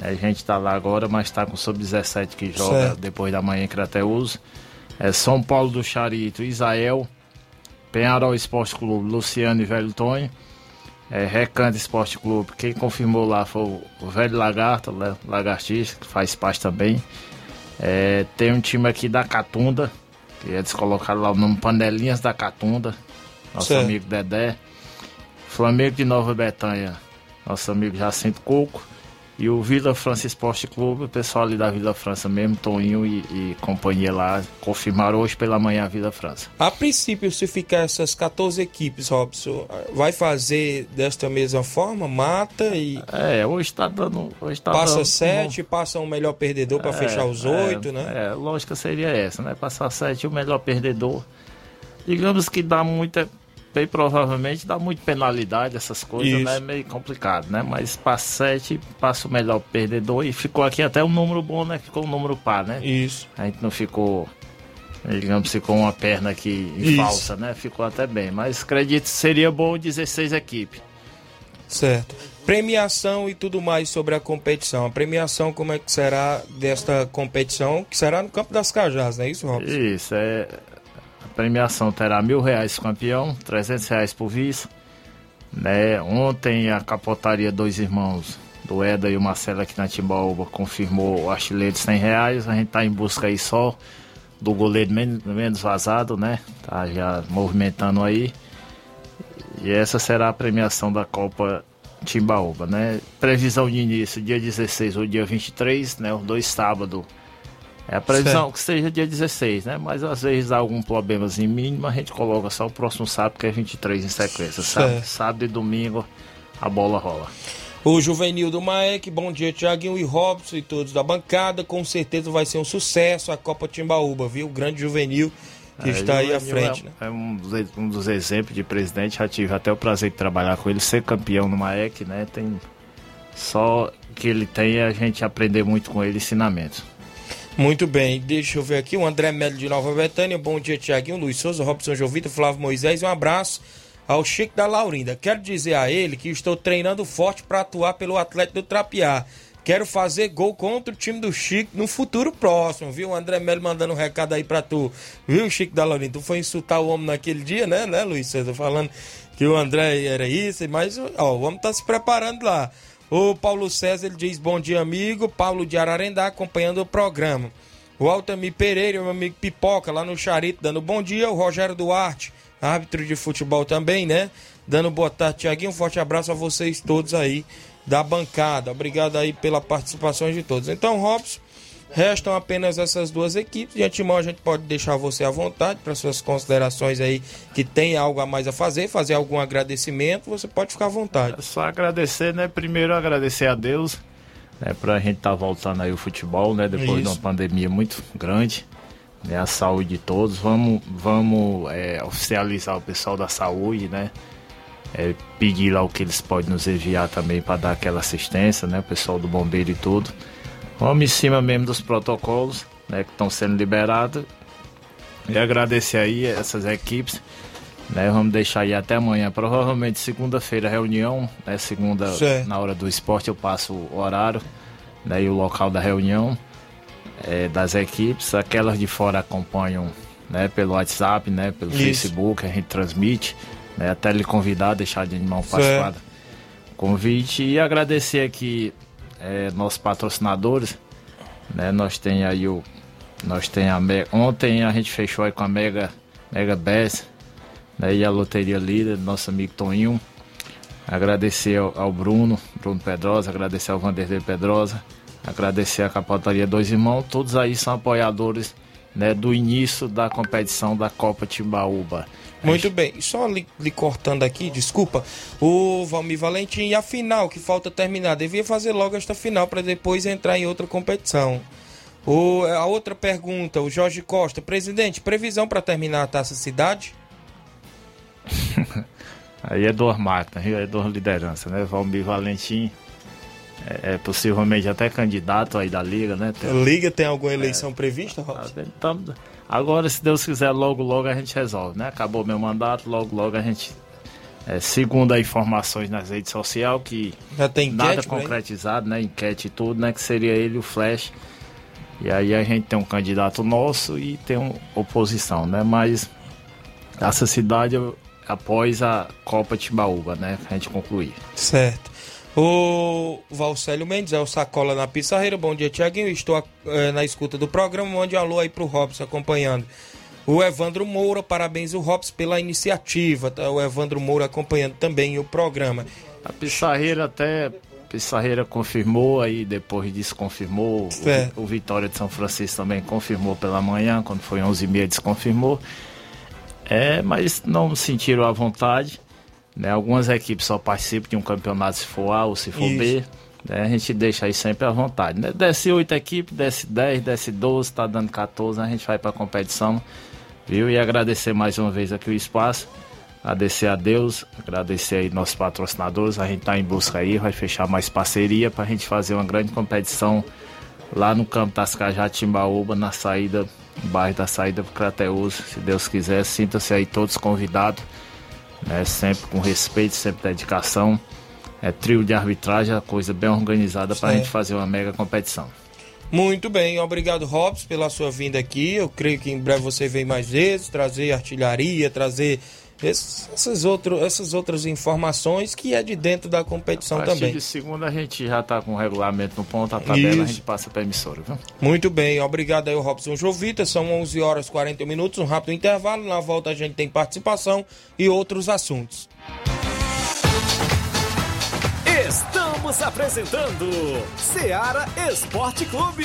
A gente está lá agora, mas está com o Sub-17 que joga Certo. depois da manhã em Crateus. É São Paulo do Charito, Isael. Penharol Esporte Clube, Luciano e Velho Tonho. É, Recanto Esporte Clube, quem confirmou lá foi o- Velho Lagarto, né, Lagartista, que faz parte também. É, tem um time aqui da Catunda, que eles colocaram lá o nome Panelinhas da Catunda, nosso Certo. amigo Dedé. Flamengo de Nova Betânia, nosso amigo Jacinto Coco. E o Vila França Esporte Clube, o pessoal ali da Vila França mesmo, Toninho e, e companhia lá, confirmaram hoje pela manhã a Vila França. A princípio, se ficar essas 14 equipes, Robson, vai fazer desta mesma forma? Mata e É, hoje tá dando. Hoje tá passa dando- sete, passa um melhor perdedor para É, fechar os é, oito, né? É, lógica seria essa, né? Passar sete, o melhor perdedor. Digamos que dá muita. Bem provavelmente dá muita penalidade, essas coisas, Isso. né? Meio complicado, né? Mas passa sete, passa o melhor perdedor e ficou aqui até um número bom, né? Ficou um número par, né? Isso. A gente não ficou. Digamos, ficou uma perna aqui falsa, né? Ficou até bem. Mas acredito que seria bom 16 equipes. Certo. Premiação e tudo mais sobre a competição. A premiação, como é que será desta competição? Que será no Campo das Cajás, não é isso, Robson? Isso, é. A premiação terá mil reais campeão, 300 reais pro vice. Né? Ontem a capotaria Dois Irmãos, do Eda e o Marcelo aqui na Timbaúba, confirmou o artilheiro de 100 reais. A gente tá em busca aí só do goleiro men- menos vazado, né? Tá já movimentando aí. E essa será a premiação da Copa Timbaúba, né? Previsão de início dia 16 ou dia 23, né? Os dois sábados. É a previsão Certo. que seja dia 16, né? Mas às vezes dá algum problemazinho mínimo, a gente coloca só o próximo sábado, que é 23 em sequência. Sábado, sábado e domingo a bola rola. O Juvenil do Maek, bom dia, Tiaguinho e Robson e todos da bancada. Com certeza vai ser um sucesso a Copa Timbaúba, viu? O grande Juvenil que É, está aí à Juvenil frente, é, né? é um, dos, um dos exemplos de presidente, já tive até o prazer de trabalhar com ele, ser campeão no Maek, né? Tem só que ele tem é a gente aprender muito com ele ensinamentos. Muito bem, deixa eu ver aqui. O André Melo de Nova Betânia. Bom dia, Tiaguinho, Luiz Souza, Robson Jovita, Flávio Moisés. Um abraço ao Chico da Laurinda. Quero dizer a ele que estou treinando forte para atuar pelo Atlético do Trapiá. Quero fazer gol contra o time do Chico no futuro próximo, viu? O André Melo mandando um recado aí pra tu, viu, Chico da Laurinda? Tu foi insultar o homem naquele dia, né, né, Luiz César? Falando que o André era isso, mas ó, o homem tá se preparando lá. O Paulo César ele diz: Bom dia, amigo. Paulo de Ararendá acompanhando o programa. O Altamir Pereira, meu amigo Pipoca, lá no Charito, dando bom dia. O Rogério Duarte, árbitro de futebol também, né? Dando boa tarde, Tiaguinho. Um forte abraço a vocês todos aí da bancada. Obrigado aí pela participação de todos. Então, Robson, restam apenas essas duas equipes. De antemão, a gente pode deixar você à vontade para suas considerações aí, que tem algo a mais a fazer, fazer algum agradecimento. Você pode ficar à vontade. É só agradecer, né? Primeiro agradecer a Deus, né? Pra gente estar voltando aí o futebol, né? Depois de uma Isso. pandemia muito grande. né, a saúde de todos. Vamos, vamos é, oficializar o pessoal da saúde, né? É, pedir lá o que eles podem nos enviar também para dar aquela assistência, né? O pessoal do bombeiro e tudo. Vamos em cima mesmo dos protocolos, né? Que estão sendo liberados. E agradecer aí essas equipes. Né, vamos deixar aí até amanhã. Provavelmente segunda-feira reunião, né? Segunda, Certo. na hora do esporte, eu passo o horário né, e o local da reunião é, das equipes. Aquelas de fora acompanham né, pelo WhatsApp, né, pelo Isso. Facebook, a gente transmite. Né, até lhe convidar, deixar de mão do convite e agradecer aqui é, nossos patrocinadores. Né, nós tem aí o. Nós tem a Mega. Ontem a gente fechou aí com a Mega, Mega Best né, e a Loteria Líder, nosso amigo Toninho. Agradecer ao, ao Bruno, Bruno Pedrosa, agradecer ao Vanderlei Pedrosa, agradecer a Capotaria Dois Irmãos, todos aí são apoiadores né, do início da competição da Copa Timbaúba. Muito bem, só lhe, lhe cortando aqui, desculpa, o Valmir Valentim e a final que falta terminar, devia fazer logo esta final para depois entrar em outra competição. O, a outra pergunta, o Jorge Costa, presidente, previsão para terminar a Taça Cidade? Aí é duas máquinas, viu? é duas lideranças, né? Valmir Valentim é, é possivelmente até candidato aí da Liga, né? A Liga tem alguma eleição prevista, Robson? Então, agora, se Deus quiser, logo, logo a gente resolve, né? Acabou meu mandato, logo, logo a gente. é, segundo as informações nas redes sociais, que enquete nada concretizado, né? Enquete e tudo, né? Que seria ele o Flash. E aí a gente tem um candidato nosso e tem uma oposição, né? Mas essa cidade após a Copa Timbaúba, né? Que a gente concluir. Certo. O Valcélio Mendes é o Sacola na Pissarreira. Bom dia, Tiaguinho. Estou eh, na escuta do programa. Mande um alô aí pro Robson acompanhando. O Evandro Moura, parabéns o Robson pela iniciativa. Tá? O Evandro Moura acompanhando também o programa. A Pissarreira até. Pissarreira confirmou, aí depois disso confirmou. O, o Vitória de São Francisco também confirmou pela manhã, quando foi 11h30 desconfirmou. É, mas não sentiram à vontade. Né? Algumas equipes só participam de um campeonato se for A ou se for B. Isso. né? A gente deixa aí sempre à vontade. Né? Desce 8 equipes, desce 10, desce 12, tá dando 14, a gente vai pra competição. Viu? E agradecer mais uma vez aqui o espaço. Agradecer a Deus, agradecer aí nossos patrocinadores. A gente tá em busca aí, vai fechar mais parceria pra gente fazer uma grande competição lá no campo das Timbaúba, na saída, no bairro da saída pro Crateus. Se Deus quiser, sinta-se aí todos convidados, né? Sempre com respeito, sempre dedicação. É trio de arbitragem, é coisa bem organizada pra Certo. gente fazer uma mega competição. Muito bem, obrigado Robson pela sua vinda aqui. Eu creio que em breve você vem mais vezes, trazer artilharia, trazer esses, essas, outro, essas outras informações que é de dentro da competição a partir também. de segunda a gente já tá com o regulamento no ponto, a tabela a Isso. gente passa pra emissora, viu? Muito bem, obrigado aí, o Robson Jovita. São 11 horas e 40 minutos, um rápido intervalo. Na volta a gente tem participação e outros assuntos. Estamos apresentando Seara Esporte Clube.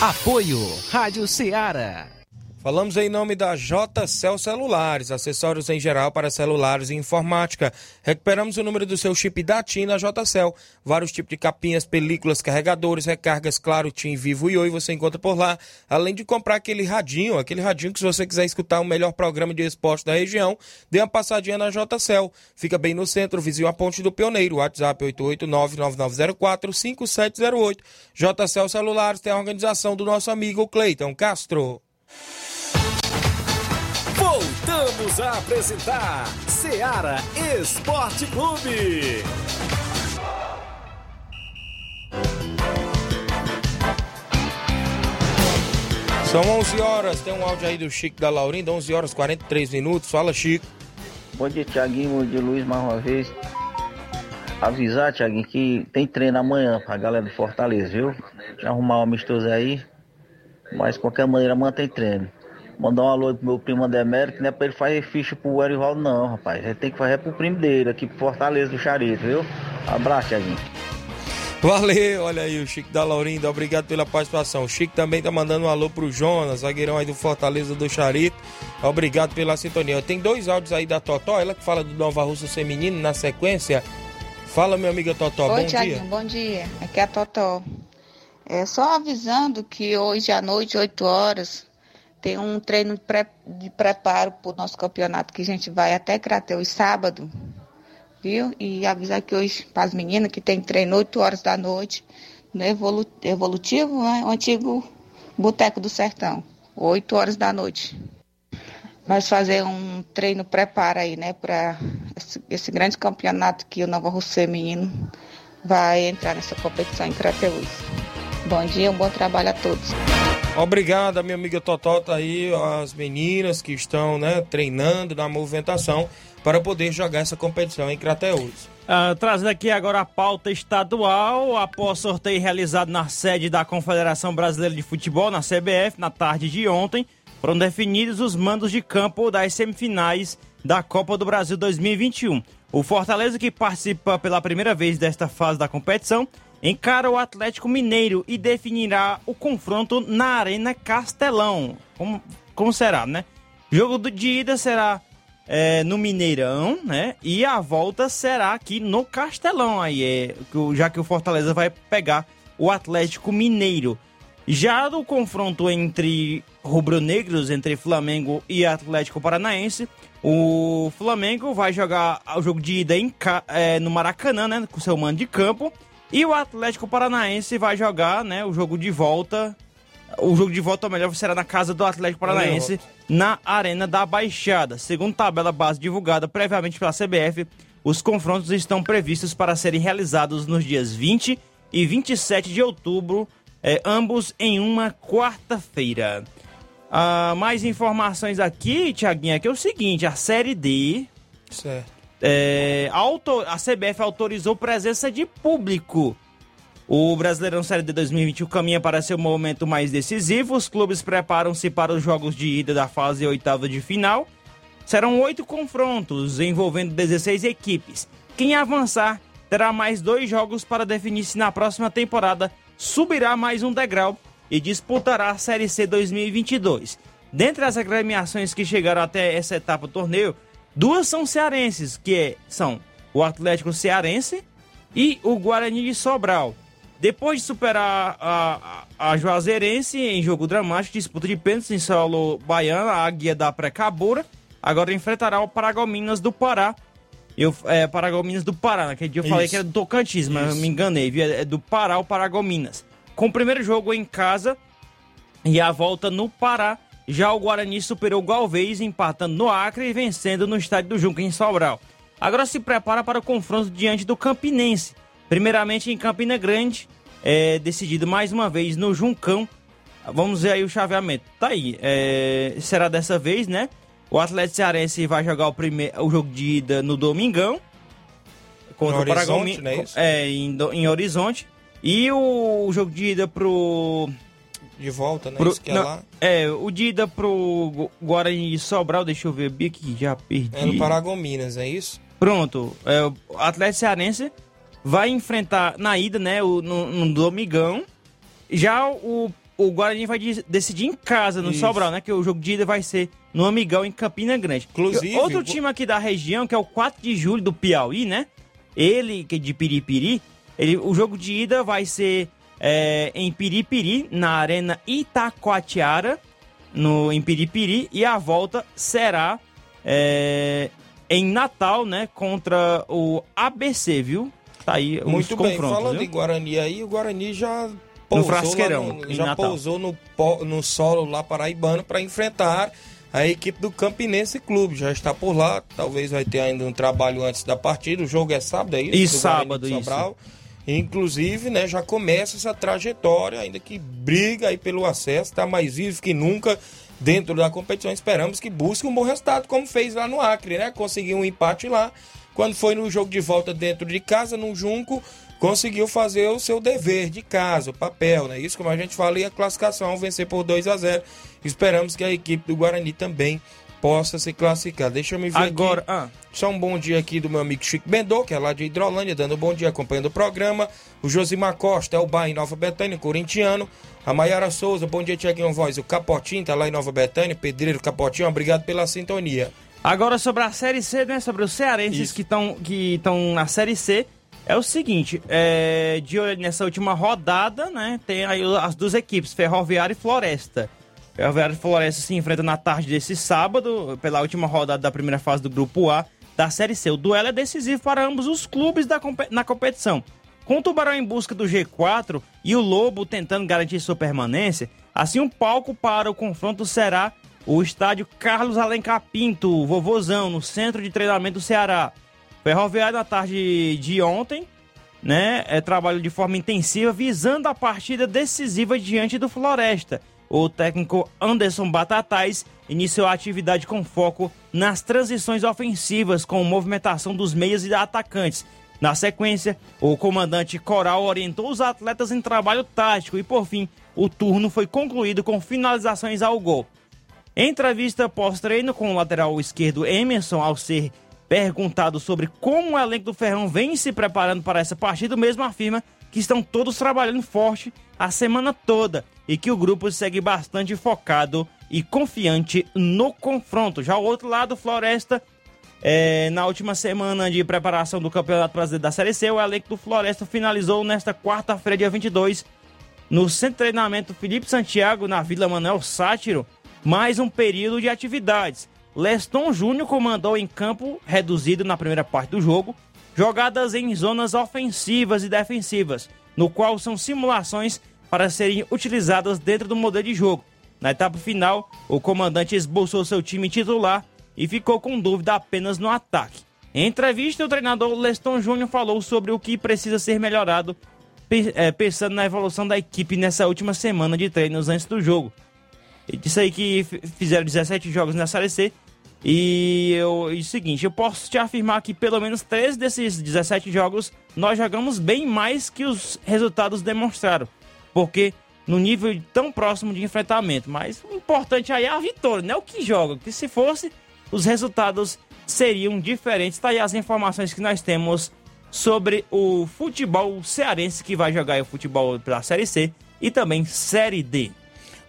Apoio Rádio Ceará. Falamos em nome da JCL Celulares, acessórios em geral para celulares e informática. Recuperamos o número do seu chip da TIM na JCL. Vários tipos de capinhas, películas, carregadores, recargas, claro, TIM, Vivo e Oi você encontra por lá. Além de comprar aquele radinho, aquele radinho que se você quiser escutar o melhor programa de esporte da região, dê uma passadinha na JCL. Fica bem no centro, vizinho a Ponte do Pioneiro. WhatsApp 889-9904-5708. JCL Celulares tem a organização do nosso amigo Cleiton Castro. Voltamos a apresentar Seara Esporte Clube. São 11 horas, tem um áudio aí do Chico da Laurinda, 11 horas 43 minutos. Fala, Chico. Bom dia, Tiaguinho. Bom dia, Luiz, mais uma vez. avisar, Tiaguinho, que tem treino amanhã pra galera de Fortaleza, viu? Já arrumar um amistoso aí. Mas de qualquer maneira amanhã tem treino. Mandar um alô pro meu primo que não é pra ele fazer ficha pro Erivaldo, não, rapaz. Ele tem que fazer pro primo dele, aqui pro Fortaleza do Charito, viu? Abraço, Tiaguinho. Valeu, olha aí o Chico da Laurinda, obrigado pela participação. O Chico também tá mandando um alô pro Jonas, zagueirão aí do Fortaleza do Charito. Obrigado pela sintonia. Tem dois áudios aí da Totó, ela que fala do Nova Russa Feminino na sequência. Fala, minha amiga Totó, Oi, bom Tiaguinho, dia. bom dia. Aqui é a Totó. É só avisando que hoje à noite, 8 horas, tem um treino de, de preparo para o nosso campeonato que a gente vai até Crateus sábado, viu? E avisar que hoje, para as meninas, que tem treino 8 horas da noite, no evolu Evolutivo, né? o antigo Boteco do Sertão, 8 horas da noite. Nós fazer um treino preparo aí, né, para esse, esse grande campeonato que o Nova Russa Feminino vai entrar nessa competição em Crateus. Bom dia, um bom trabalho a todos. Obrigado, minha amiga Totó tá aí, as meninas que estão, né, treinando na movimentação para poder jogar essa competição em Crateus. Ah, trazendo aqui agora a pauta estadual, após sorteio realizado na sede da Confederação Brasileira de Futebol, na CBF, na tarde de ontem, foram definidos os mandos de campo das semifinais da Copa do Brasil 2021. O Fortaleza, que participa pela primeira vez desta fase da competição, encara o Atlético Mineiro e definirá o confronto na Arena Castelão. Como, como será, né? Jogo do- de ida será é, no Mineirão, né? E a volta será aqui no Castelão, aí é, o- já que o Fortaleza vai pegar o Atlético Mineiro. Já no confronto entre rubro-negros, entre Flamengo e Atlético Paranaense, o Flamengo vai jogar o jogo de ida em, é, no Maracanã, né? Com seu mando de campo. E o Atlético Paranaense vai jogar, né? O jogo de volta. O jogo de volta, ou melhor, será na casa do Atlético Paranaense, na Arena da Baixada. Segundo tabela base divulgada previamente pela CBF, os confrontos estão previstos para serem realizados nos dias 20 e 27 de outubro, eh, ambos em uma quarta-feira. Ah, mais informações aqui, Tiaguinha, que é o seguinte: a Série D. Certo. É, auto- a CBF autorizou presença de público. O Brasileirão Série D 2021 caminha para seu momento mais decisivo. Os clubes preparam-se para os jogos de ida da fase oitava de final. Serão oito confrontos envolvendo 16 equipes. Quem avançar terá mais dois jogos para definir se na próxima temporada subirá mais um degrau e disputará a Série C 2022. Dentre as agremiações que chegaram até essa etapa do torneio, duas são cearenses, que é- são o Atlético Cearense e o Guarani de Sobral. Depois de superar a, a, a Juazeirense em jogo dramático, disputa de pênaltis em solo baiano, a Águia da Precabura, agora enfrentará o Paragominas do Pará. Eu, é, Paragominas do Pará, naquele dia eu falei Isso. que era do Tocantins, mas eu me enganei, viu? é do Pará o Paragominas. Com o primeiro jogo em casa e a volta no Pará, já o Guarani superou o Galvez, empatando no Acre e vencendo no estádio do Junca, em Sobral. Agora se prepara para o confronto diante do Campinense. Primeiramente em Campina Grande, é, decidido mais uma vez no Juncão. Vamos ver aí o chaveamento. Tá aí. é, será dessa vez, né? O Atlético Cearense vai jogar o, primeiro, o jogo de ida no Domingão. Contra No o Horizonte, não é em, em Horizonte. E o, o jogo de ida pro. De volta, né? pro- Isso que é não, lá. é, o de ida pro Gu- Guarani de Sobral, deixa eu ver bem aqui, já perdi. É no Paragominas, é isso? Pronto, é, o Atlético Cearense vai enfrentar na ida, né, o, no, no Domingão. Já o, o Guarani vai de- decidir em casa, no Isso. Sobral, né, que o jogo de ida vai ser no Amigão, em Campina Grande. Inclusive, Outro time aqui da região, que é o 4 de julho do Piauí, né, ele, que é de Piripiri, ele, o jogo de ida vai ser é, em Piripiri, na Arena Itacoatiara, no, em Piripiri, e a volta será é, em Natal, né, contra o ABC, viu? Tá aí Muito bem, falando viu? em Guarani aí, o Guarani já pousou, Frasqueirão, lá no- já Natal. pousou no, no solo lá paraibano para enfrentar a equipe do Campinense Clube. Já está por lá, talvez vai ter ainda um trabalho antes da partida. O jogo é sábado, é isso? Isso, Do sábado, Sobral. Inclusive, né, já começa essa trajetória, ainda que briga aí pelo acesso, tá mais vivo que nunca dentro da competição. Esperamos que busque um bom resultado, como fez lá no Acre, né? Conseguiu um empate lá, Quando foi no jogo de volta dentro de casa, no Junco, conseguiu fazer o seu dever de casa, o papel, né? Isso como a gente fala, e a classificação vencer por 2 a 0 Esperamos que a equipe do Guarani também possa se classificar. Deixa eu me ver Agora, aqui. Ah. Só um bom dia aqui do meu amigo Chico Bendô, que é lá de Hidrolândia, dando um bom dia, acompanhando o programa. O Josimar Costa, é o Bar em Nova Betânia, corintiano. A Maiara Souza, bom dia, Tiaguinho Voz. O Capotinho tá lá em Nova Betânia, Pedreiro Capotinho, obrigado pela sintonia. Agora sobre a Série C, né? Sobre os cearenses Isso. que estão que na Série C. É o seguinte, é, de nessa última rodada, né? Tem aí as duas equipes, Ferroviária e Floresta. Ferroviária e Floresta se enfrentam na tarde desse sábado, pela última rodada da primeira fase do Grupo A da Série C. O duelo é decisivo para ambos os clubes da, na competição. Com o Tubarão em busca do G4 e o Lobo tentando garantir sua permanência, assim um palco para o confronto será o estádio Carlos Alencar Pinto, Vovozão, no centro de treinamento do Ceará. Ferroviário na tarde de ontem, né, é trabalho de forma intensiva visando a partida decisiva diante do Floresta. O técnico Anderson Batatais iniciou a atividade com foco nas transições ofensivas com movimentação dos meias e atacantes. Na sequência, o comandante Coral orientou os atletas em trabalho tático e, por fim, o turno foi concluído com finalizações ao gol. Em entrevista pós-treino com o lateral esquerdo Emerson, ao ser perguntado sobre como o elenco do Ferrão vem se preparando para essa partida, o mesmo afirma que estão todos trabalhando forte a semana toda e que o grupo segue bastante focado e confiante no confronto. Já o outro lado, Floresta, é, na última semana de preparação do Campeonato Brasileiro da Série C, o elenco do Floresta finalizou nesta quarta-feira, dia 22, no Centro de Treinamento Felipe Santiago, na Vila Manuel Sátiro, mais um período de atividades. Leston Júnior comandou em campo reduzido na primeira parte do jogo, jogadas em zonas ofensivas e defensivas, no qual são simulações para serem utilizadas dentro do modelo de jogo. Na etapa final, o comandante esboçou seu time titular e ficou com dúvida apenas no ataque. Em entrevista, o treinador Leston Júnior falou sobre o que precisa ser melhorado, é, pensando na evolução da equipe nessa última semana de treinos antes do jogo. Ele disse aí que fizeram 17 jogos na Série C e eu, e o seguinte, eu posso te afirmar que pelo menos 13 desses 17 jogos nós jogamos bem mais que os resultados demonstraram. Porque no nível tão próximo de enfrentamento. Mas o importante aí é a vitória, não é o que joga. Que se fosse, os resultados seriam diferentes. Tá aí as informações que nós temos sobre o futebol cearense que vai jogar o futebol pela Série C e também Série D.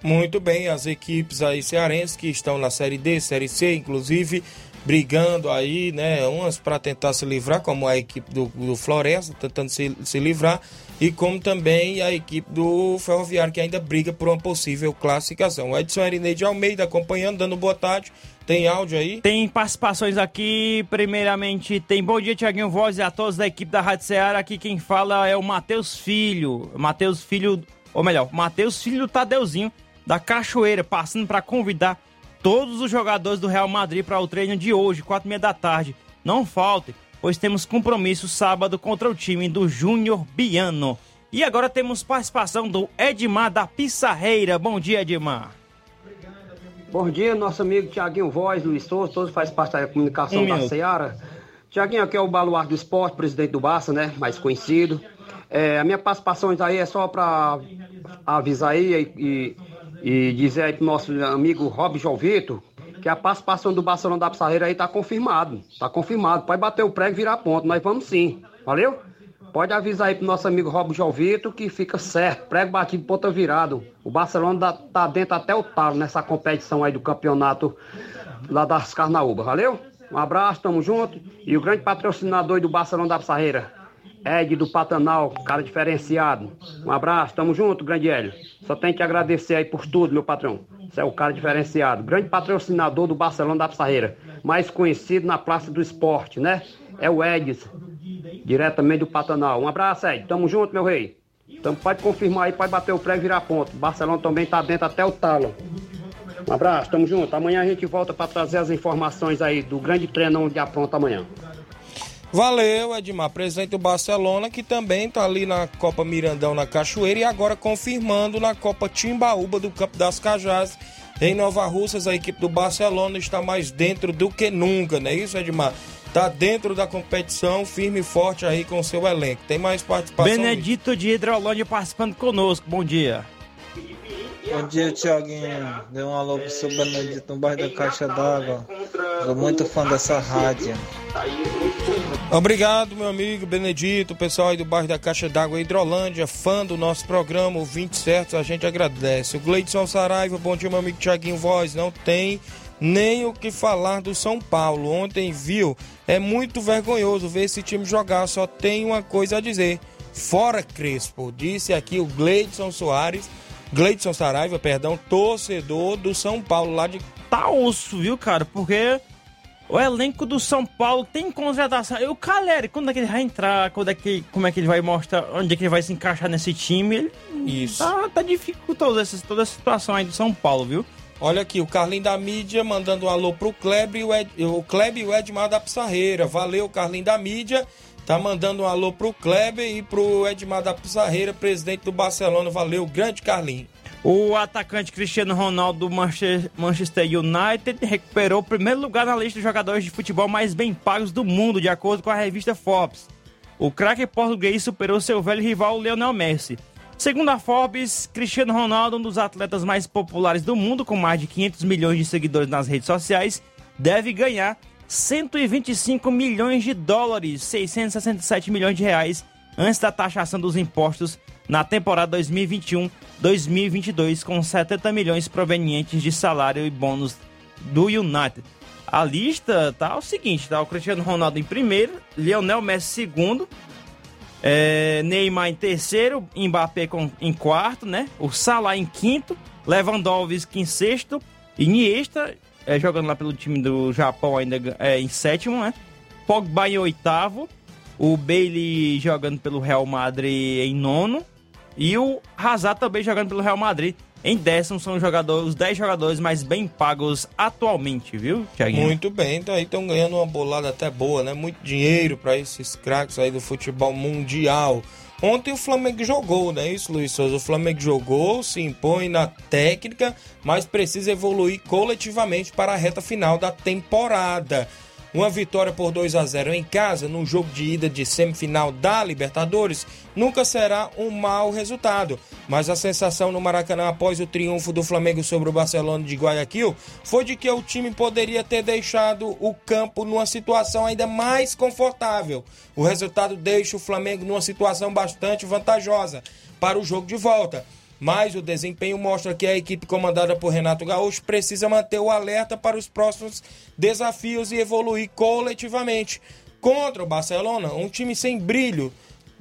Muito bem, as equipes aí cearenses que estão na Série D, Série C, inclusive brigando aí, né? Umas para tentar se livrar, como a equipe do, do Floresta, tentando se, se livrar, e como também a equipe do Ferroviário, que ainda briga por uma possível classificação. O Edson Erineide Almeida acompanhando, dando boa tarde. Tem áudio aí? Tem participações aqui. Primeiramente, tem bom dia, Tiaguinho Voz e a todos da equipe da Rádio Ceará. Aqui quem fala é o Matheus Filho. Matheus Filho, ou melhor, Matheus Filho do Tadeuzinho da Cachoeira, passando para convidar todos os jogadores do Real Madrid para o treino de hoje, quatro e meia da tarde. Não falte, pois temos compromisso sábado contra o time do Júnior Biano. E agora temos participação do Edmar da Pissarreira. Bom dia, Edmar. Bom dia, nosso amigo Tiaguinho Voz, Luiz Souza, todos faz parte da comunicação um da Seara. Tiaguinho aqui é o baluarte do esporte, presidente do Barça, né? Mais conhecido. É, a minha participação aí é só para avisar aí e, e dizer aí pro nosso amigo Rob Jovito que a participação do Barcelona da Pissarreira aí tá confirmado. Tá confirmado. Pode bater o prego e virar ponto. Nós vamos sim. Valeu? Pode avisar aí pro nosso amigo Rob Jovito que fica certo. Prego batido, ponta virado. O Barcelona tá dentro até o talo nessa competição aí do campeonato lá das Carnaúbas. Valeu? Um abraço, tamo junto. E o grande patrocinador do Barcelona da Pissarreira, Ed do Patanal, cara diferenciado. Um abraço, tamo junto, grande Hélio. Só tenho que agradecer aí por tudo, meu patrão. Você é o cara diferenciado. Grande patrocinador do Barcelona da Pissarreira. Mais conhecido na Praça do Esporte, né? É o Edson, diretamente do Patanal. Um abraço, Ed. Tamo junto, meu rei. Então pode confirmar aí, pode bater o pré e virar ponto. Barcelona também tá dentro até o talo. Um abraço, tamo junto. Amanhã a gente volta para trazer as informações aí do grande treino onde apronta amanhã. Valeu, Edmar. Presidente do Barcelona, que também está ali na Copa Mirandão na Cachoeira e agora confirmando na Copa Timbaúba do Campo das Cajás. Em Nova Russas, a equipe do Barcelona está mais dentro do que nunca, não é isso, Edmar? tá dentro da competição, firme e forte aí com o seu elenco. Tem mais participação? Benedito de Hidrolândia participando conosco. Bom dia. Bom dia, Tiaguinho. Dê um alô pro seu Benedito no bairro da Caixa d'Água. Sou muito fã dessa rádio. Obrigado, meu amigo Benedito, pessoal aí do bairro da Caixa d'Água Hidrolândia, fã do nosso programa, ouvinte certo, a gente agradece. O Gleidson Saraiva, bom dia, meu amigo Tiaguinho Voz, não tem nem o que falar do São Paulo. Ontem viu, é muito vergonhoso ver esse time jogar, só tem uma coisa a dizer. Fora Crespo, disse aqui o Gleidson Soares, Gleidson Saraiva, perdão, torcedor do São Paulo lá de Tá osso, viu, cara? Porque o elenco do São Paulo tem contratação. E o Caleri, quando é que ele vai entrar? Quando é que, como é que ele vai mostrar? Onde é que ele vai se encaixar nesse time? Ele Isso. Tá, tá dificultoso essa, toda essa situação aí do São Paulo, viu? Olha aqui, o Carlinho da Mídia mandando um alô pro Kleber e o, Ed, o Kleber e o Edmar da Pissarreira. Valeu, Carlinho da Mídia. Tá mandando um alô pro Kleber e pro Edmar da Pissarreira, presidente do Barcelona. Valeu, grande Carlinho. O atacante Cristiano Ronaldo do Manchester United recuperou o primeiro lugar na lista de jogadores de futebol mais bem pagos do mundo, de acordo com a revista Forbes. O craque português superou seu velho rival Lionel Messi. Segundo a Forbes, Cristiano Ronaldo, um dos atletas mais populares do mundo, com mais de 500 milhões de seguidores nas redes sociais, deve ganhar 125 milhões de dólares, 667 milhões de reais, antes da taxação dos impostos na temporada 2021-2022, com 70 milhões provenientes de salário e bônus do United. A lista tá o seguinte, tá o Cristiano Ronaldo em primeiro, Lionel Messi segundo, é, Neymar em terceiro, Mbappé com, em quarto, né? O Salah em quinto, Lewandowski em sexto, Iniesta é, jogando lá pelo time do Japão ainda é, em sétimo, né? Pogba em oitavo, o Bailey jogando pelo Real Madrid em nono e o Hazard também jogando pelo Real Madrid em décimo. São os, jogadores, os 10 jogadores mais bem pagos atualmente, viu, Thiaguinho? Muito bem, então aí estão ganhando uma bolada até boa, né? Muito dinheiro para esses craques aí do futebol mundial. Ontem o Flamengo jogou, não é isso, Luiz Souza? O Flamengo jogou, se impõe na técnica, mas precisa evoluir coletivamente para a reta final da temporada. Uma vitória por 2 a 0 em casa, num jogo de ida de semifinal da Libertadores, nunca será um mau resultado. Mas a sensação no Maracanã após o triunfo do Flamengo sobre o Barcelona de Guayaquil foi de que o time poderia ter deixado o campo numa situação ainda mais confortável. O resultado deixa o Flamengo numa situação bastante vantajosa para o jogo de volta mas o desempenho mostra que a equipe comandada por Renato Gaúcho precisa manter o alerta para os próximos desafios e evoluir coletivamente. Contra o Barcelona, um time sem brilho,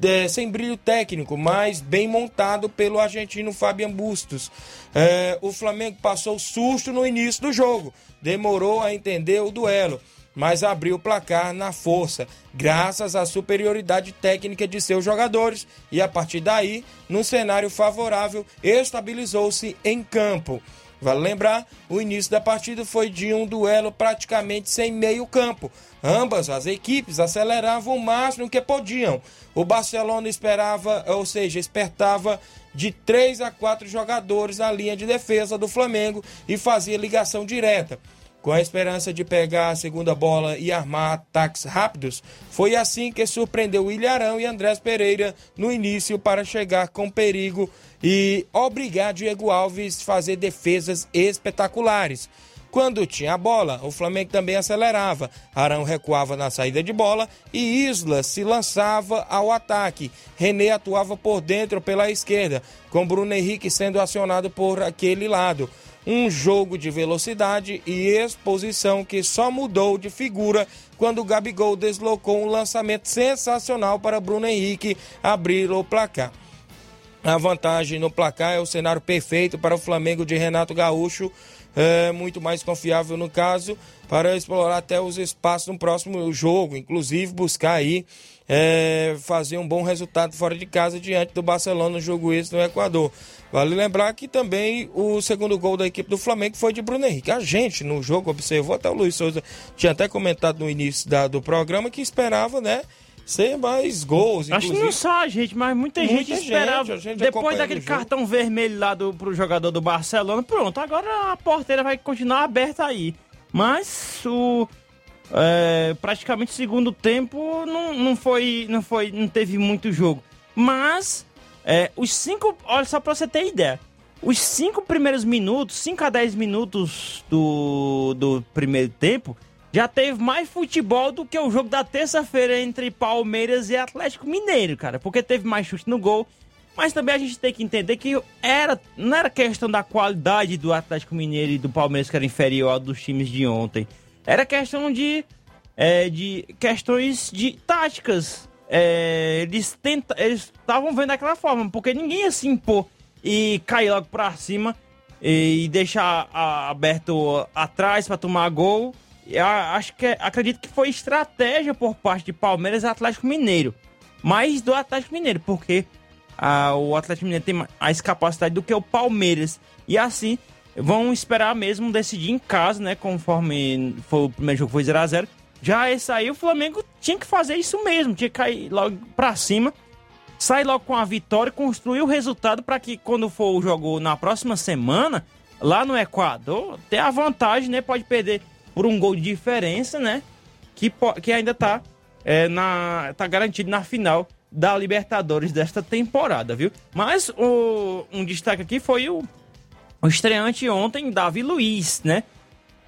é, sem brilho técnico, mas bem montado pelo argentino Fabian Bustos. É, o Flamengo passou susto no início do jogo, demorou a entender o duelo mas abriu o placar na força, graças à superioridade técnica de seus jogadores e a partir daí, num cenário favorável, estabilizou-se em campo. Vale lembrar, o início da partida foi de um duelo praticamente sem meio campo. Ambas as equipes aceleravam o máximo que podiam. O Barcelona esperava, ou seja, espertava de 3 a 4 jogadores na linha de defesa do Flamengo e fazia ligação direta com a esperança de pegar a segunda bola e armar ataques rápidos. Foi assim que surpreendeu Ilharão e Andrés Pereira no início para chegar com perigo e obrigar Diego Alves a fazer defesas espetaculares. Quando tinha a bola, o Flamengo também acelerava. Arão recuava na saída de bola e Isla se lançava ao ataque. René atuava por dentro pela esquerda, com Bruno Henrique sendo acionado por aquele lado um jogo de velocidade e exposição que só mudou de figura quando o Gabigol deslocou um lançamento sensacional para Bruno Henrique abrir o placar. A vantagem no placar é o cenário perfeito para o Flamengo de Renato Gaúcho, é muito mais confiável no caso, para explorar até os espaços no próximo jogo, inclusive buscar aí é, fazer um bom resultado fora de casa diante do Barcelona no jogo esse no Equador. Vale lembrar que também o segundo gol da equipe do Flamengo foi de Bruno Henrique. A gente no jogo observou, até o Luiz Souza tinha até comentado no início da, do programa que esperava, né? Ser mais gols. Acho que não só a gente, mas muita, muita gente esperava. Gente, depois daquele cartão vermelho lá do, pro jogador do Barcelona, pronto, agora a porteira vai continuar aberta aí. Mas o É, praticamente segundo tempo não, não foi não foi não teve muito jogo mas é, os cinco olha só para você ter ideia os cinco primeiros minutos 5 a 10 minutos do, do primeiro tempo já teve mais futebol do que o jogo da terça-feira entre Palmeiras e Atlético Mineiro cara porque teve mais chute no gol mas também a gente tem que entender que era, não era questão da qualidade do Atlético Mineiro e do Palmeiras que era inferior ao dos times de ontem. Era questão de, é, de questões de táticas. É, eles estavam vendo daquela forma, porque ninguém ia se impor e cair logo pra cima e, deixar a, aberto atrás para tomar gol. Eu acho que acredito que foi estratégia por parte de Palmeiras e Atlético Mineiro. Mais do Atlético Mineiro, porque a, o Atlético Mineiro tem mais capacidade do que o Palmeiras. E assim, vão esperar mesmo decidir em casa, né? Conforme foi o primeiro jogo foi 0x0. Já esse aí, o Flamengo tinha que fazer isso mesmo, tinha que cair logo pra cima, sair logo com a vitória, construir o resultado para que quando for o jogo na próxima semana, lá no Equador, ter a vantagem, né? Pode perder por um gol de diferença, né? Que, que ainda tá, é, na, tá garantido na final da Libertadores desta temporada, viu? Mas o, um destaque aqui foi o, o estreante ontem, Davi Luiz, né?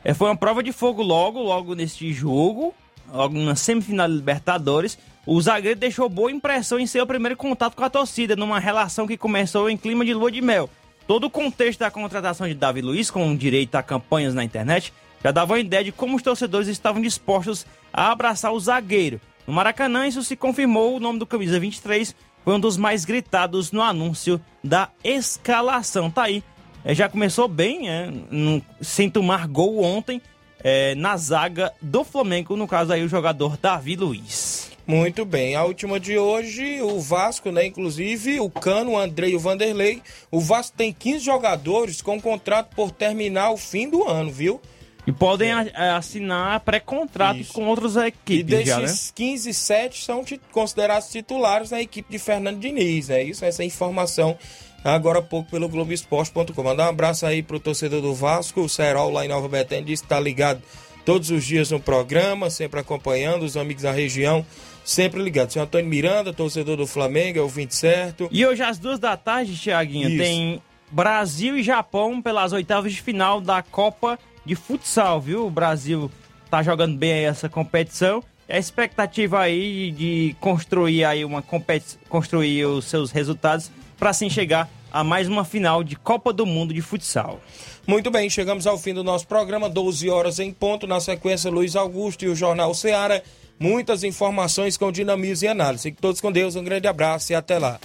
É, foi uma prova de fogo logo, logo neste jogo, logo na semifinal da Libertadores. O zagueiro deixou boa impressão em seu primeiro contato com a torcida, numa relação que começou em clima de lua de mel. Todo o contexto da contratação de Davi Luiz, com direito a campanhas na internet, já dava uma ideia de como os torcedores estavam dispostos a abraçar o zagueiro. No Maracanã, isso se confirmou, o nome do camisa 23 foi um dos mais gritados no anúncio da escalação. Tá aí, é, já começou bem, é, no, sem tomar gol ontem é, na zaga do Flamengo, no caso aí o jogador Davi Luiz. Muito bem, a última de hoje, o Vasco, né, inclusive o Cano, o André e o Vanderlei, o Vasco tem 15 jogadores com contrato por terminar o fim do ano, viu? E podem é. assinar pré-contratos com outras equipes. E desses já, né? 15, 7 são considerados titulares na equipe de Fernando Diniz. É isso, essa informação agora há pouco pelo Globoesporte.com. Mandar um abraço aí pro torcedor do Vasco, o Serol lá em Nova Betânia, disse que tá ligado todos os dias no programa, sempre acompanhando os amigos da região. Sempre ligado. Senhor Antônio Miranda, torcedor do Flamengo, é o 20 certo. E hoje às duas da tarde, Tiaguinho, tem Brasil e Japão pelas oitavas de final da Copa de futsal, viu? O Brasil tá jogando bem aí essa competição. A expectativa aí de construir aí uma competição, construir os seus resultados para assim chegar a mais uma final de Copa do Mundo de futsal. Muito bem, chegamos ao fim do nosso programa, 12 horas em ponto, na sequência Luiz Augusto e o Jornal Ceará. Muitas informações com dinamismo e análise. Fiquem todos com Deus, um grande abraço e até lá.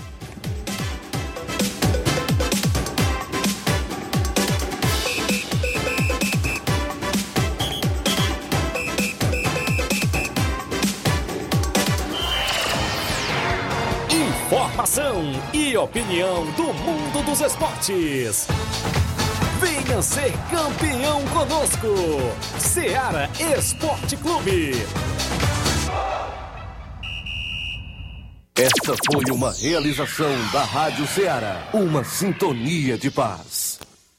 Informação e opinião do mundo dos esportes. Venha ser campeão conosco. Seara Esporte Clube. Esta foi uma realização da Rádio Ceará, uma sintonia de paz.